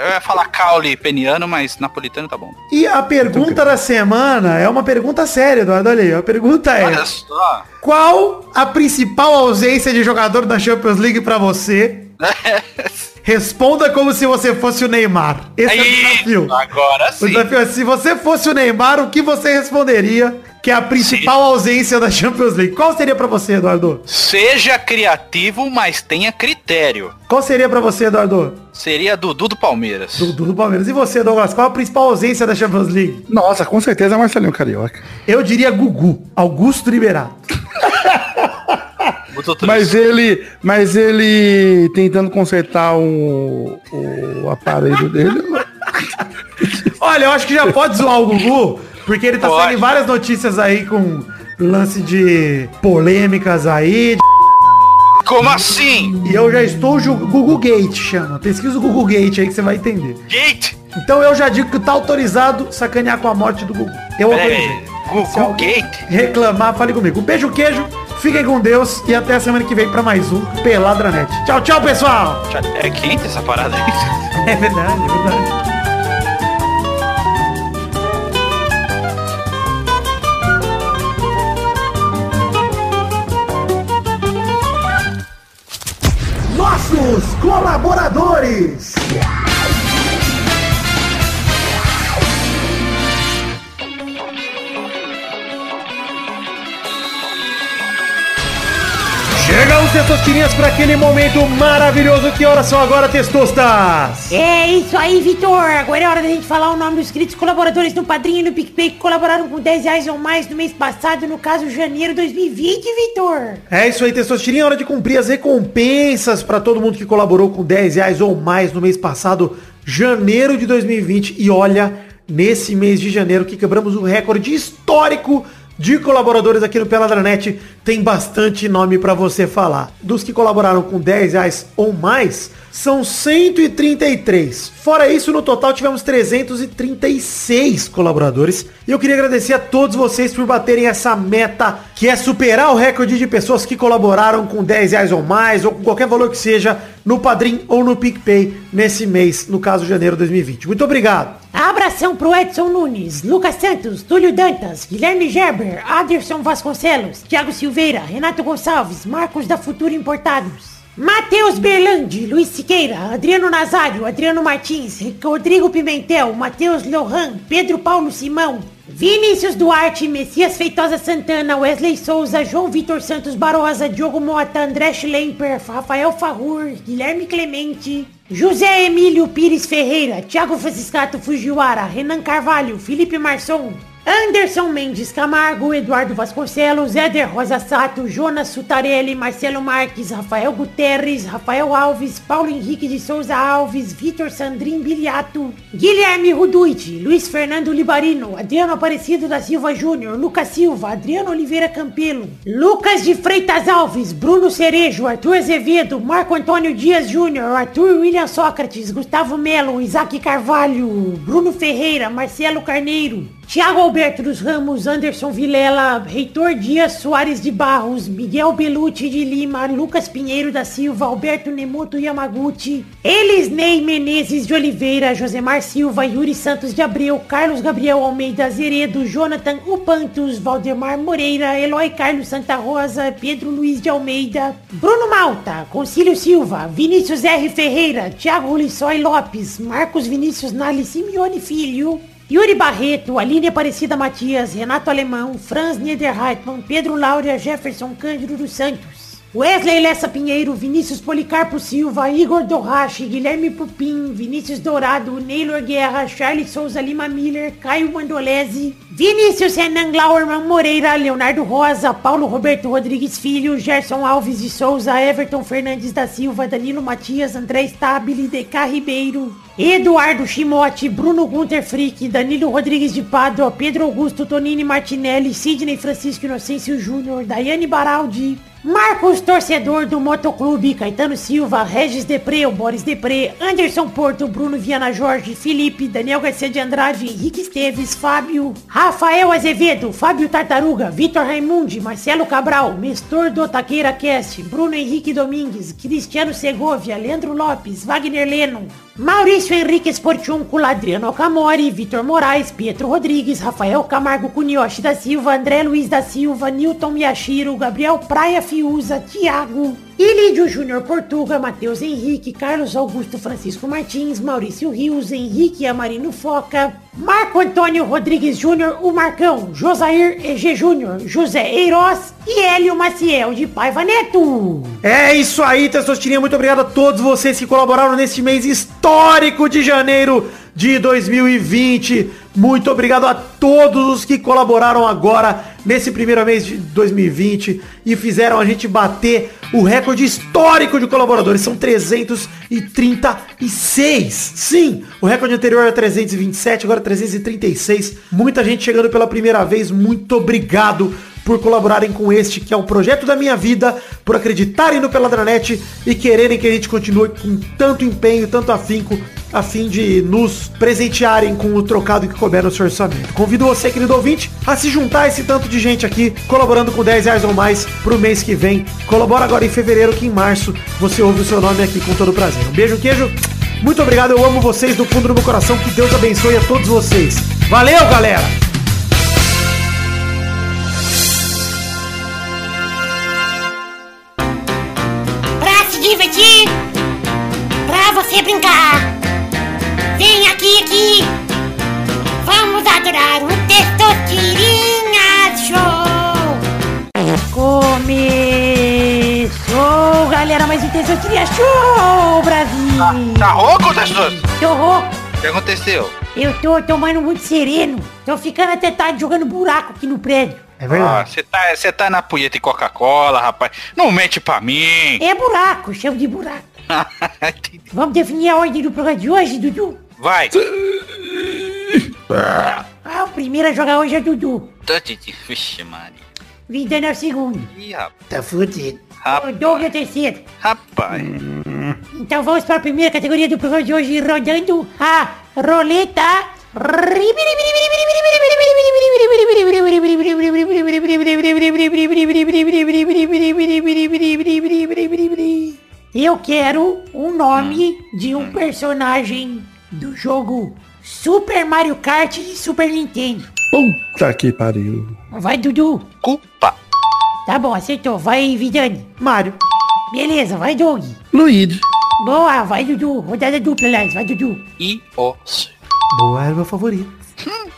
Eu ia falar caule peniano, mas napolitano tá bom. E a pergunta da semana é uma pergunta séria, Eduardo. Olha aí. A pergunta é: Olha só. qual a principal ausência de jogador da Champions League pra você? Responda como se você fosse o Neymar. Esse é o Aí, desafio. agora O sim. desafio é, se você fosse o Neymar, o que você responderia que é a principal ausência da Champions League? Qual seria pra você, Eduardo? Seja criativo, mas tenha critério. Qual seria pra você, Eduardo? Seria Dudu do Palmeiras. Do, do Palmeiras. E você, Douglas? Qual a principal ausência da Champions League? Nossa, com certeza é Marcelinho Carioca. Eu diria Gugu, Augusto Liberato. Mas ele, mas ele tentando consertar um, o aparelho dele. Olha, eu acho que já pode zoar o Gugu, porque ele tá Pode. saindo várias notícias aí com lance de polêmicas aí. Como assim? E eu já estou ju- Gugu Gate, chama. Pesquisa o Gugu Gate aí que você vai entender. Gate? Então eu já digo que tá autorizado sacanear com a morte do Gugu. Eu autorizei. Se alguém Gate? reclamar, fale comigo. Um beijo, queijo. Fiquem com Deus e até a semana que vem pra mais um Peladranet. Tchau, tchau, pessoal. É quente essa parada aí? É verdade, é verdade. Nossos colaboradores. Testosterinhas para aquele momento maravilhoso. Que horas são agora, testostas? É isso aí, Vitor. Agora é hora da gente falar o nome dos inscritos colaboradores no Padrinho e no PicPay que colaboraram com 10 reais ou mais no mês passado, no caso, janeiro 2020, Vitor. É isso aí, Testosterinha. É hora de cumprir as recompensas para todo mundo que colaborou com 10 reais ou mais no mês passado, janeiro de 2020. E olha, nesse mês de janeiro que quebramos o recorde histórico de colaboradores aqui no Peladranet, tem bastante nome para você falar. Dos que colaboraram com 10 reais ou mais, são 133. Fora isso, no total tivemos 336 colaboradores. E eu queria agradecer a todos vocês por baterem essa meta, que é superar o recorde de pessoas que colaboraram com 10 reais ou mais, ou com qualquer valor que seja, no Padrim ou no PicPay nesse mês, no caso janeiro de 2020. Muito obrigado. Abração pro Edson Nunes, Lucas Santos, Túlio Dantas, Guilherme Gerber, Aderson Vasconcelos, Thiago Silveira, Renato Gonçalves, Marcos da Futura Importados. Matheus Berlandi, Luiz Siqueira, Adriano Nazário, Adriano Martins, Rodrigo Pimentel, Matheus Lohan, Pedro Paulo Simão, Vinícius Duarte, Messias Feitosa Santana, Wesley Souza, João Vitor Santos Barosa, Diogo Mota, André Schlemper, Rafael Farrur, Guilherme Clemente, José Emílio Pires Ferreira, Thiago Franciscato Fujiwara, Renan Carvalho, Felipe Marçom, Anderson Mendes Camargo, Eduardo Vasconcelos, Éder Rosa Sato, Jonas Sutarelli, Marcelo Marques, Rafael Guterres, Rafael Alves, Paulo Henrique de Souza Alves, Vitor Sandrin Biliato, Guilherme Ruduit, Luiz Fernando Libarino, Adriano Aparecido da Silva Júnior, Lucas Silva, Adriano Oliveira Campelo, Lucas de Freitas Alves, Bruno Cerejo, Arthur Azevedo, Marco Antônio Dias Júnior, Arthur William Sócrates, Gustavo Melo, Isaac Carvalho, Bruno Ferreira, Marcelo Carneiro, Tiago Alberto dos Ramos, Anderson Vilela, Reitor Dias Soares de Barros, Miguel Belucci de Lima, Lucas Pinheiro da Silva, Alberto Nemoto Yamaguchi, Elisnei Menezes de Oliveira, Josemar Silva, Yuri Santos de Abreu, Carlos Gabriel Almeida Azeredo, Jonathan Upantos, Valdemar Moreira, Eloy Carlos Santa Rosa, Pedro Luiz de Almeida, Bruno Malta, Concílio Silva, Vinícius R. Ferreira, Thiago Lissói Lopes, Marcos Vinícius Nali Simeone Filho, Yuri Barreto, Aline Aparecida Matias, Renato Alemão, Franz Niederreitmann, Pedro Laura, Jefferson Cândido dos Santos. Wesley Lessa Pinheiro, Vinícius Policarpo Silva, Igor Dorrache, Guilherme Pupim, Vinícius Dourado, Neylor Guerra, Charles Souza Lima Miller, Caio Mandolese, Vinícius Renan Glauerman Moreira, Leonardo Rosa, Paulo Roberto Rodrigues Filho, Gerson Alves de Souza, Everton Fernandes da Silva, Danilo Matias, André Stabile, DK Ribeiro, Eduardo Chimote, Bruno Gunter Frick, Danilo Rodrigues de Pádua, Pedro Augusto Tonini Martinelli, Sidney Francisco Inocêncio Júnior, Daiane Baraldi, Marcos Torcedor do Motoclube, Caetano Silva, Regis Depré, Boris Depré, Anderson Porto, Bruno Viana Jorge, Felipe, Daniel Garcia de Andrade, Henrique Esteves, Fábio, Rafael Azevedo, Fábio Tartaruga, Vitor Raimundi, Marcelo Cabral, Mestor do Taqueira Cast, Bruno Henrique Domingues, Cristiano Segovia, Leandro Lopes, Wagner Leno, Maurício Henrique Esportiúncula, Adriano Alcamori, Vitor Moraes, Pietro Rodrigues, Rafael Camargo Cunioche da Silva, André Luiz da Silva, Newton Miyashiro, Gabriel Praia Fiuza, Thiago, Ilídio Júnior Portuga, Matheus Henrique, Carlos Augusto Francisco Martins, Maurício Rios, Henrique Amarino Foca, Marco Antônio Rodrigues Júnior, o Marcão, Josair EG Júnior, José Eiroz e Hélio Maciel de Paiva Neto. É isso aí, Testosterinha. Muito obrigado a todos vocês que colaboraram neste mês histórico de janeiro de 2020. Muito obrigado a todos os que colaboraram agora nesse primeiro mês de 2020 e fizeram a gente bater o recorde histórico de colaboradores. São 336. Sim, o recorde anterior era 327, agora 336. Muita gente chegando pela primeira vez. Muito obrigado por colaborarem com este, que é o projeto da minha vida, por acreditarem no Peladranet e quererem que a gente continue com tanto empenho, tanto afinco, a fim de nos presentearem com o trocado que couber no seu orçamento. Convido você, querido ouvinte, a se juntar a esse tanto de gente aqui, colaborando com 10 reais ou mais pro mês que vem. Colabora agora em fevereiro, que em março você ouve o seu nome aqui com todo prazer. Um beijo, queijo. Muito obrigado, eu amo vocês do fundo do meu coração. Que Deus abençoe a todos vocês. Valeu, galera! Pra se divertir, pra você brincar. Vem aqui, aqui. Adorar o Testosterinha Show. Começou, galera, mais um Testosterinha Show, Brasil. Tá rouco, Testor? Tô rouco. O que aconteceu? Eu tô tomando muito sereno. Tô ficando até tarde jogando buraco aqui no prédio. É Ah, Você tá, você tá na punheta e Coca-Cola, rapaz. Não mente pra mim. É buraco, chamo de buraco. Vamos definir a ordem do programa de hoje, Dudu? Vai. Ah, o primeiro a jogar hoje é Dudu. Vixe, Maria. Vidano é o segundo. Ih, rapaz. Tá fudido. O Doug é o terceiro. Rapaz. Então vamos para a primeira categoria do programa de hoje, rodando a roleta. Eu quero o nome de um personagem do jogo Super Mario Kart e Super Nintendo. Puta que pariu. Vai, Dudu. Culpa. Tá bom, acertou. Vai, Vidani. Mário. Beleza, vai, Doug. Luigi. Boa, vai, Dudu. Rodada dupla, aliás. Vai, Dudu. E o. Boa, era meu favorito.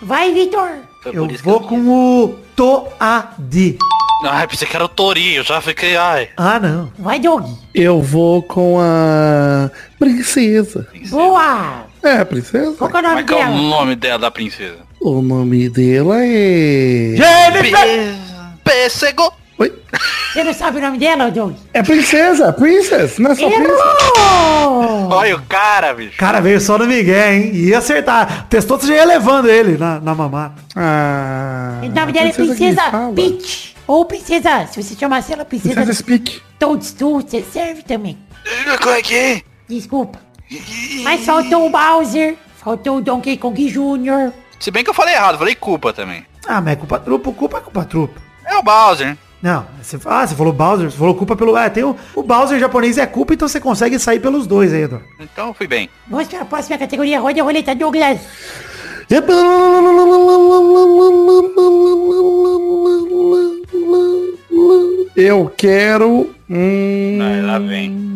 Vai, Vitor. Eu vou eu- com o Toad. Ai, pensei que era o Torinho, já fiquei, ai. Ah, não. Vai, Doug. Eu vou com a princesa. Boa. É, a princesa? Qual é o Como nome é que é o dela? nome dela da princesa? O nome dela é... Jennifer! Pêssego. Oi? Você não sabe o nome dela, Doug? É princesa, princess, não é só princesa. Olha o cara, bicho. Cara, veio só no Miguel, hein? Ia acertar. Testou, você já ia levando ele na, na mamata. Ah, O nome dela é Princesa. Peach. Ou Princesa, se você chamasse ela Princesa Princesa Speak. Toadstool, você serve também. Como é que é? Desculpa. Mas faltou o Bowser, faltou o Donkey Kong Jr., Se bem que eu falei errado, falei culpa também. Ah, mas é culpa trupa, culpa é culpa trupa. É o Bowser. Não, você, ah, você falou Bowser, você falou culpa pelo... Ah, tem o, o Bowser japonês é culpa, então você consegue sair pelos dois aí, Edu. Então eu fui bem. Vamos para a próxima categoria. Roda a roleta, Douglas. Eu quero. Hum, Vai, lá vem.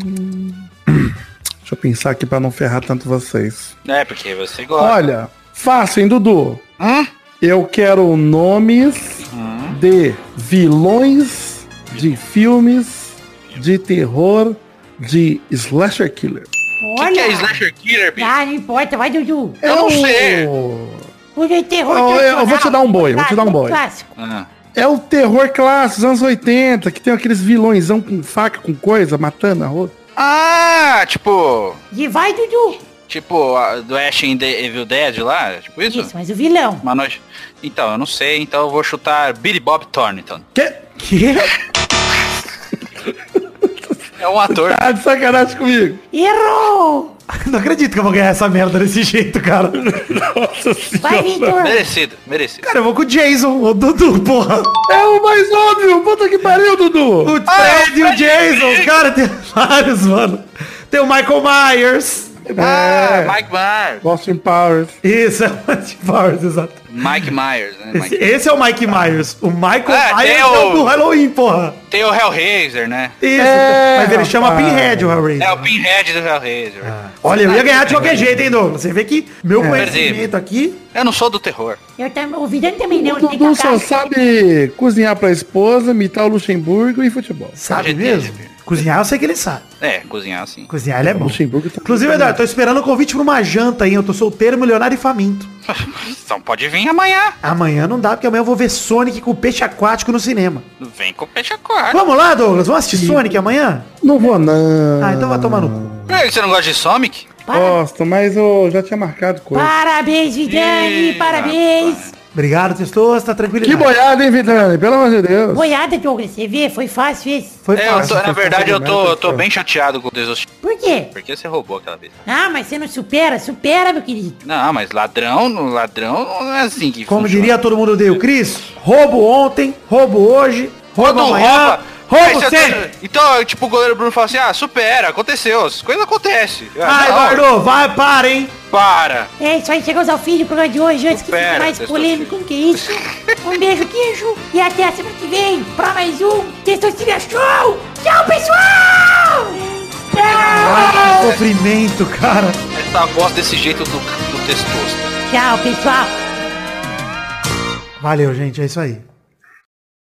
deixa eu pensar aqui pra não ferrar tanto vocês. É, porque você gosta. Olha, fácil, hein, Dudu? Hã? Eu quero nomes de vilões de filmes de terror de Slasher Killer. O que, que é Slasher Killer, bicho? Ah, não importa, vai, Dudu. Eu não sei. O de terror Eu- eu- eu vou te dar um boi, eu vou te dar um boi. Clássico. Ah, É o terror clássico dos anos 80, que tem aqueles vilõezão com faca, com coisa, matando a outra. Ah, tipo... E vai, Dudu. Tipo, a- do Ash in the Evil Dead lá? Tipo isso? Isso, mas o vilão. Uma noite... Então, eu não sei, então eu vou chutar Billy Bob Thornton. Que? Que? É um ator. Tá de sacanagem comigo. Errou. Não acredito que eu vou ganhar essa merda desse jeito, cara. Nossa Vai, senhora. Vitor. merecido, merecido. Cara, eu vou com o Jason, o Dudu, porra. É o mais óbvio. Puta que pariu, Dudu. O Fred e o Jason, cara, tem vários, mano. Tem o Michael Myers. Ah, É. Mike Myers. Austin Powers. Isso, é o Mike Myers, exato. Mike Myers, né? Esse, Mike- esse é o Mike Myers. O Michael Ah, Myers é o o- do Halloween, porra. Tem o Hellraiser, né? Isso, É, mas ele chama rapaz. Pinhead, o Hellraiser. É o Pinhead do Hellraiser. Olha, eu ia ganhar de qualquer jeito, hein, Douglas? Você vê que meu É. conhecimento aqui... Eu não sou do terror. Eu também, o Vidano também não. O tem Dudu só sabe cozinhar pra esposa, imitar o Luxemburgo e futebol. Sabe mesmo? Cozinhar eu sei que ele sabe. É, cozinhar assim. Cozinhar ele é bom. Luxemburgo tá... Inclusive, Eduardo, tô esperando o convite pra uma janta aí. Eu tô solteiro, milionário e faminto. Então pode vir amanhã. Amanhã não dá, porque amanhã eu vou ver Sonic com peixe aquático no cinema. Vem com o peixe aquático. Vamos lá, Douglas? Vamos assistir Sonic amanhã? Não vou, não. Ah, então vai tomar no cu. Você não gosta de Sonic? Para- Gosto, mas eu já tinha marcado coisa. Parabéns, Vidani, Ih, parabéns. Obrigado, Testoso, tá tranquilo. Que boiada, hein, Vitani? Pelo amor de Deus. Boiada, Douglas, você vê, foi fácil esse. Foi É, fácil. tô- na verdade, eu tô, eu tô bem chateado com o Desostinho. Por quê? Porque você roubou aquela vez. Ah, mas você não supera, supera, meu querido. Não, mas ladrão, ladrão não é assim que Como funciona. diria todo mundo o Cris, roubo ontem, roubo hoje, roubo Quando amanhã, Aí roubo sempre. Então, tipo, o goleiro Bruno fala assim, ah, supera, aconteceu, as coisas acontecem. Ai, Ah, Eduardo, vai, para, hein? Para. É isso aí, chegamos ao fim do programa de hoje. Antes que fique mais polêmico que isso. Um beijo, queijo. E até a semana que vem pra mais um Testosterona Show. Tchau, pessoal! Tchau, Sofrimento, cara. Essa voz desse jeito do, do testoso. Tchau pessoal. Valeu, gente, é isso aí.